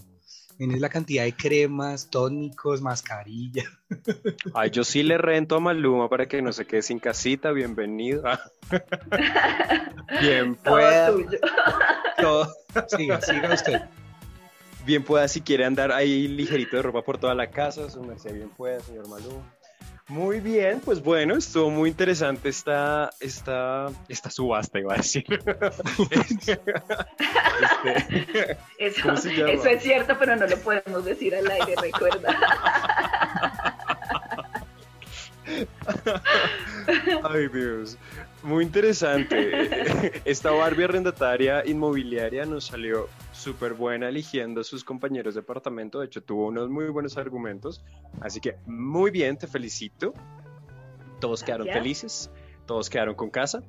Tienes la cantidad de cremas, tónicos, mascarilla. Ay, yo sí le rento a Maluma para que no se quede sin casita. Bienvenido. Bien pueda. Todo Siga, siga usted. Bien pueda si quiere andar ahí ligerito de ropa por toda la casa. Su merced bien pueda, señor Maluma. Muy bien, pues bueno, estuvo muy interesante esta, esta, esta subasta, iba a decir. Este, eso, eso es cierto, pero no lo podemos decir al aire, recuerda. Ay, Dios. Muy interesante. Esta Barbie arrendataria inmobiliaria nos salió súper buena eligiendo a sus compañeros de departamento. De hecho, tuvo unos muy buenos argumentos. Así que muy bien, te felicito. Todos quedaron felices, todos quedaron con casa.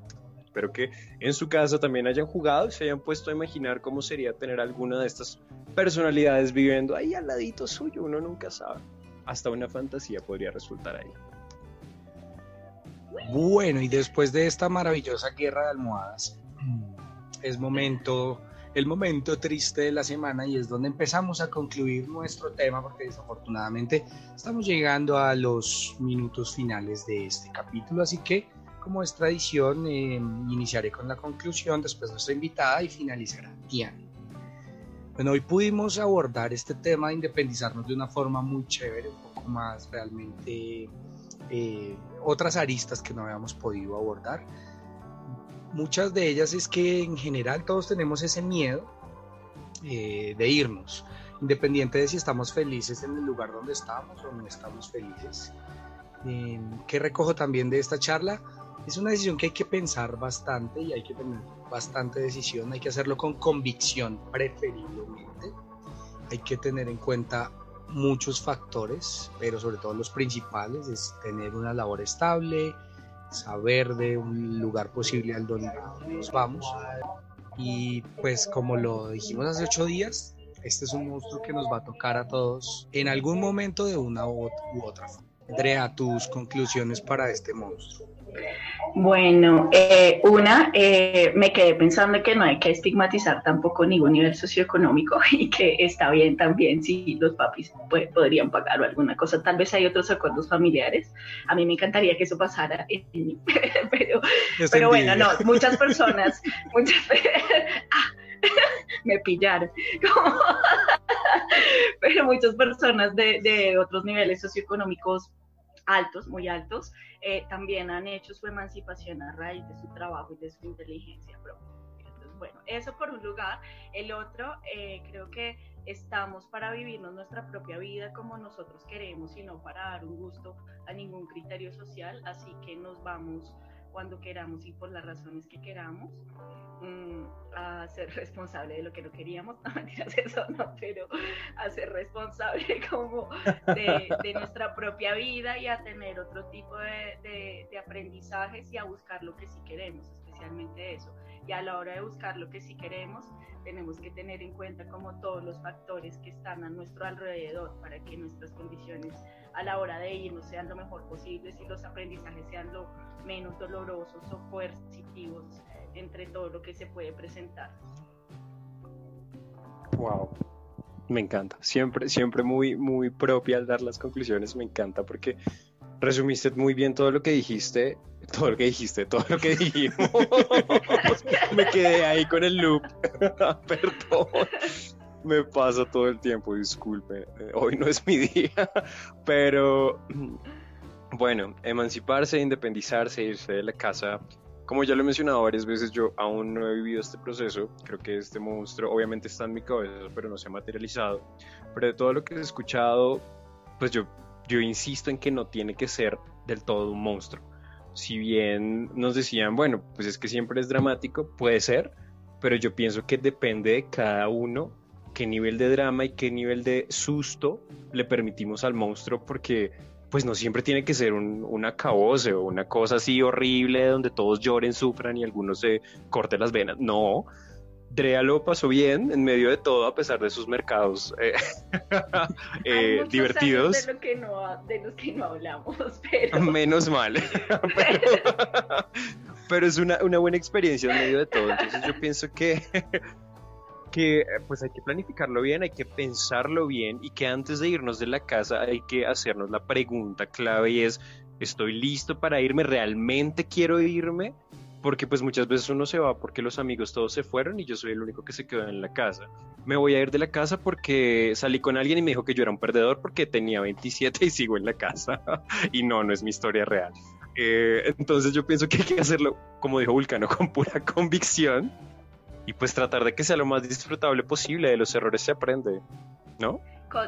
Espero que en su casa también hayan jugado y se hayan puesto a imaginar cómo sería tener alguna de estas personalidades viviendo ahí al ladito suyo. Uno nunca sabe. Hasta una fantasía podría resultar ahí. Bueno, y después de esta maravillosa guerra de almohadas, es momento el momento triste de la semana y es donde empezamos a concluir nuestro tema porque desafortunadamente estamos llegando a los minutos finales de este capítulo, así que como es tradición eh, iniciaré con la conclusión, después nuestra invitada y finalizará Tian. Bueno, hoy pudimos abordar este tema de independizarnos de una forma muy chévere, un poco más realmente eh, otras aristas que no habíamos podido abordar muchas de ellas es que en general todos tenemos ese miedo eh, de irnos, independiente de si estamos felices en el lugar donde estamos o no estamos felices. Eh, ¿Qué recojo también de esta charla? Es una decisión que hay que pensar bastante y hay que tener bastante decisión, hay que hacerlo con convicción preferiblemente, hay que tener en cuenta muchos factores, pero sobre todo los principales es tener una labor estable, saber de un lugar posible al donde nos vamos. Y pues como lo dijimos hace ocho días, este es un monstruo que nos va a tocar a todos en algún momento de una u otra forma. Andrea, tus conclusiones para este monstruo. Bueno, eh, una, eh, me quedé pensando que no hay que estigmatizar tampoco ningún nivel socioeconómico y que está bien también si los papis podrían pagar o alguna cosa. Tal vez hay otros acuerdos familiares. A mí me encantaría que eso pasara en mí, pero, pero bueno, no, muchas personas, muchas, ah, me pillaron. pero muchas personas de, de otros niveles socioeconómicos altos, muy altos, eh, también han hecho su emancipación a raíz de su trabajo y de su inteligencia propia. Entonces, bueno, eso por un lugar. El otro, eh, creo que estamos para vivirnos nuestra propia vida como nosotros queremos y no para dar un gusto a ningún criterio social, así que nos vamos cuando queramos y por las razones que queramos, mm, a ser responsable de lo que no queríamos, no mentiras eso no, pero a ser responsable como de, nuestra propia vida y a tener otro tipo de, de aprendizajes y a buscar lo que sí queremos, especialmente eso. Y a la hora de buscar lo que sí queremos, tenemos que tener en cuenta como todos los factores que están a nuestro alrededor para que nuestras condiciones a la hora de irnos sean lo mejor posible y los aprendizajes sean lo menos dolorosos o coercitivos entre todo lo que se puede presentar. Wow, me encanta. Siempre, siempre muy, muy propia al dar las conclusiones. Me encanta porque resumiste muy bien todo lo que dijiste, todo lo que dijiste, todo lo que dijimos. me quedé ahí con el loop. Perdón. Me pasa todo el tiempo, disculpe. Eh, hoy no es mi día, pero bueno, emanciparse, independizarse, irse de la casa. Como ya lo he mencionado varias veces, yo aún no he vivido este proceso. Creo que este monstruo obviamente está en mi cabeza, pero no se ha materializado. Pero de todo lo que he escuchado, pues yo, yo insisto en que no tiene que ser del todo un monstruo. Si bien nos decían, bueno, pues es que siempre es dramático, puede ser, pero yo pienso que depende de cada uno qué nivel de drama y qué nivel de susto le permitimos al monstruo, porque pues no siempre tiene que ser un, un o una cosa así horrible donde todos lloren, sufran y algunos se corten las venas. No, Drea lo pasó bien en medio de todo a pesar de sus mercados eh, eh, divertidos. De, lo que no, de los que no hablamos, pero... Menos mal. pero, es una, una buena experiencia en medio de todo. Entonces yo pienso que que pues hay que planificarlo bien, hay que pensarlo bien y que antes de irnos de la casa hay que hacernos la pregunta clave y es, ¿estoy listo para irme? ¿Realmente quiero irme? Porque pues muchas veces uno se va porque los amigos todos se fueron y yo soy el único que se quedó en la casa. Me voy a ir de la casa porque salí con alguien y me dijo que yo era un perdedor porque tenía 27 y sigo en la casa. y no, no es mi historia real. Eh, entonces yo pienso que hay que hacerlo, como dijo Vulcano, con pura convicción y pues tratar de que sea lo más disfrutable posible, de los errores se aprende, ¿no?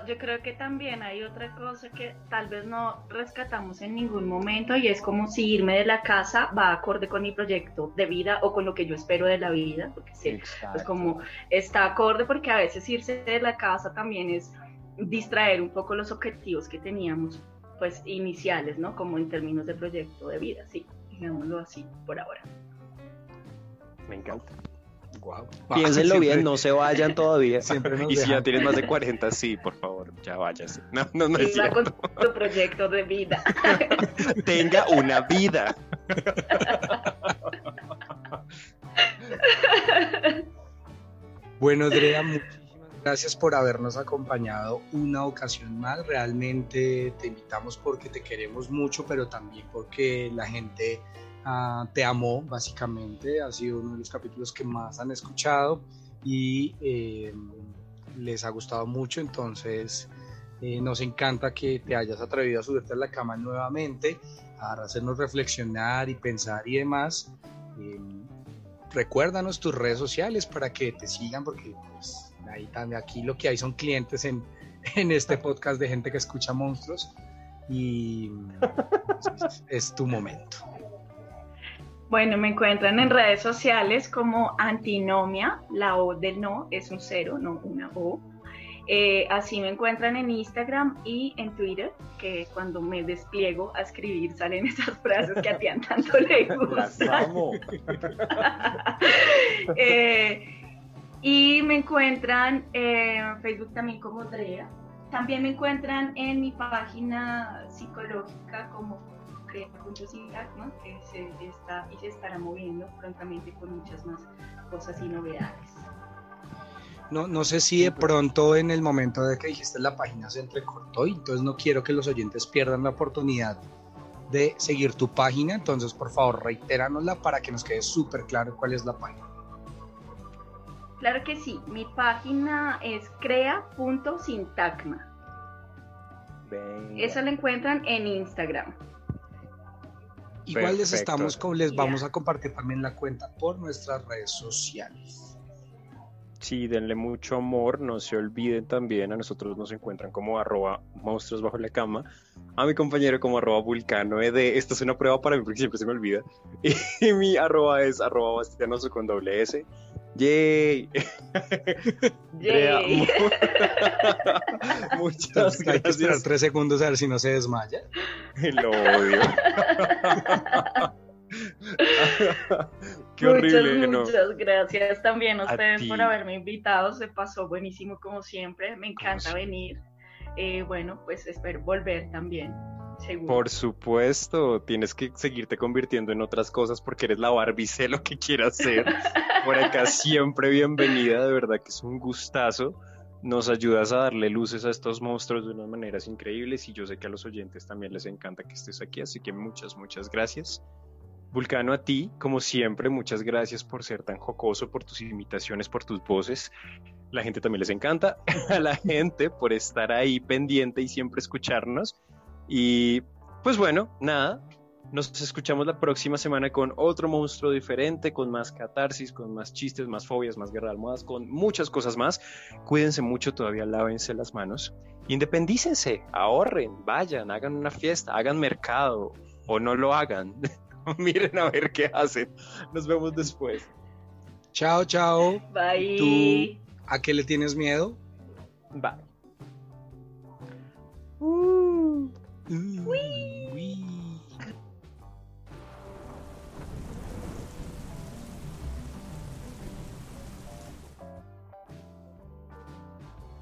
Yo creo que también hay otra cosa que tal vez no rescatamos en ningún momento y es como si irme de la casa va acorde con mi proyecto de vida o con lo que yo espero de la vida, porque sí, pues como está acorde porque a veces irse de la casa también es distraer un poco los objetivos que teníamos pues iniciales, ¿no? Como en términos de proyecto de vida, sí, digámoslo así por ahora. Me encanta. Wow. Piénsenlo bien, no se vayan todavía. y si ya tienes más de 40, sí, por favor, ya váyase. No, no, no es con tu proyecto de vida. Tenga una vida. bueno, Drea, muchísimas gracias por habernos acompañado una ocasión más. Realmente te invitamos porque te queremos mucho, pero también porque la gente Ah, te amó, básicamente. Ha sido uno de los capítulos que más han escuchado y eh, les ha gustado mucho. Entonces, eh, nos encanta que te hayas atrevido a subirte a la cama nuevamente, a hacernos reflexionar y pensar y demás. Eh, recuérdanos tus redes sociales para que te sigan, porque pues, ahí también aquí lo que hay son clientes en, en este podcast de gente que escucha monstruos y es tu momento. Bueno, me encuentran en redes sociales como Antinomia, la O del no es un cero, no una O. Eh, así me encuentran en Instagram y en Twitter, que cuando me despliego a escribir salen esas frases que a Tian tanto le gustan. eh, y me encuentran en Facebook también como Drea. También me encuentran en mi página psicológica como Crea.sintagma, que se está y se estará moviendo prontamente con muchas más cosas y novedades. No, no sé si de pronto en el momento de que dijiste la página se entrecortó y entonces no quiero que los oyentes pierdan la oportunidad de seguir tu página, entonces por favor reitéranosla para que nos quede súper claro cuál es la página. Claro que sí, mi página es crea.sintagma. Esa la encuentran en Instagram. Igual les estamos, les vamos a compartir también la cuenta por nuestras redes sociales. Sí, denle mucho amor, no se olviden también, a nosotros nos encuentran como arroba monstruos bajo la cama, a mi compañero como arroba vulcano ed, esta es una prueba para mí porque siempre se me olvida, y, mi arroba es arroba bastianoso con doble S, yay, yay. muchas gracias. Hay que esperar tres segundos a ver si no se desmaya. Lo odio. Qué horrible, muchas, gracias también a ustedes por haberme invitado. Se pasó buenísimo como siempre. Me encanta venir. Eh, bueno, pues espero volver también. Seguro. Por supuesto, tienes que seguirte convirtiendo en otras cosas porque eres la Barbie, sé lo que quieras hacer. Por acá siempre bienvenida, de verdad que es un gustazo. Nos ayudas a darle luces a estos monstruos de unas maneras increíbles y yo sé que a los oyentes también les encanta que estés aquí, así que muchas, muchas gracias. Vulcano, a ti, como siempre, muchas gracias por ser tan jocoso, por tus imitaciones, por tus voces. La gente también les encanta. A la gente por estar ahí pendiente y siempre escucharnos. Y pues bueno, nada. Nos escuchamos la próxima semana con otro monstruo diferente, con más catarsis, con más chistes, más fobias, más guerra de almohadas, con muchas cosas más. Cuídense mucho, todavía lávense las manos. Independícense, ahorren, vayan, hagan una fiesta, hagan mercado o no lo hagan. Miren a ver qué hacen. Nos vemos después. Chao, chao. Bye. ¿Tú a qué le tienes miedo? Bye. Ooh. Whee!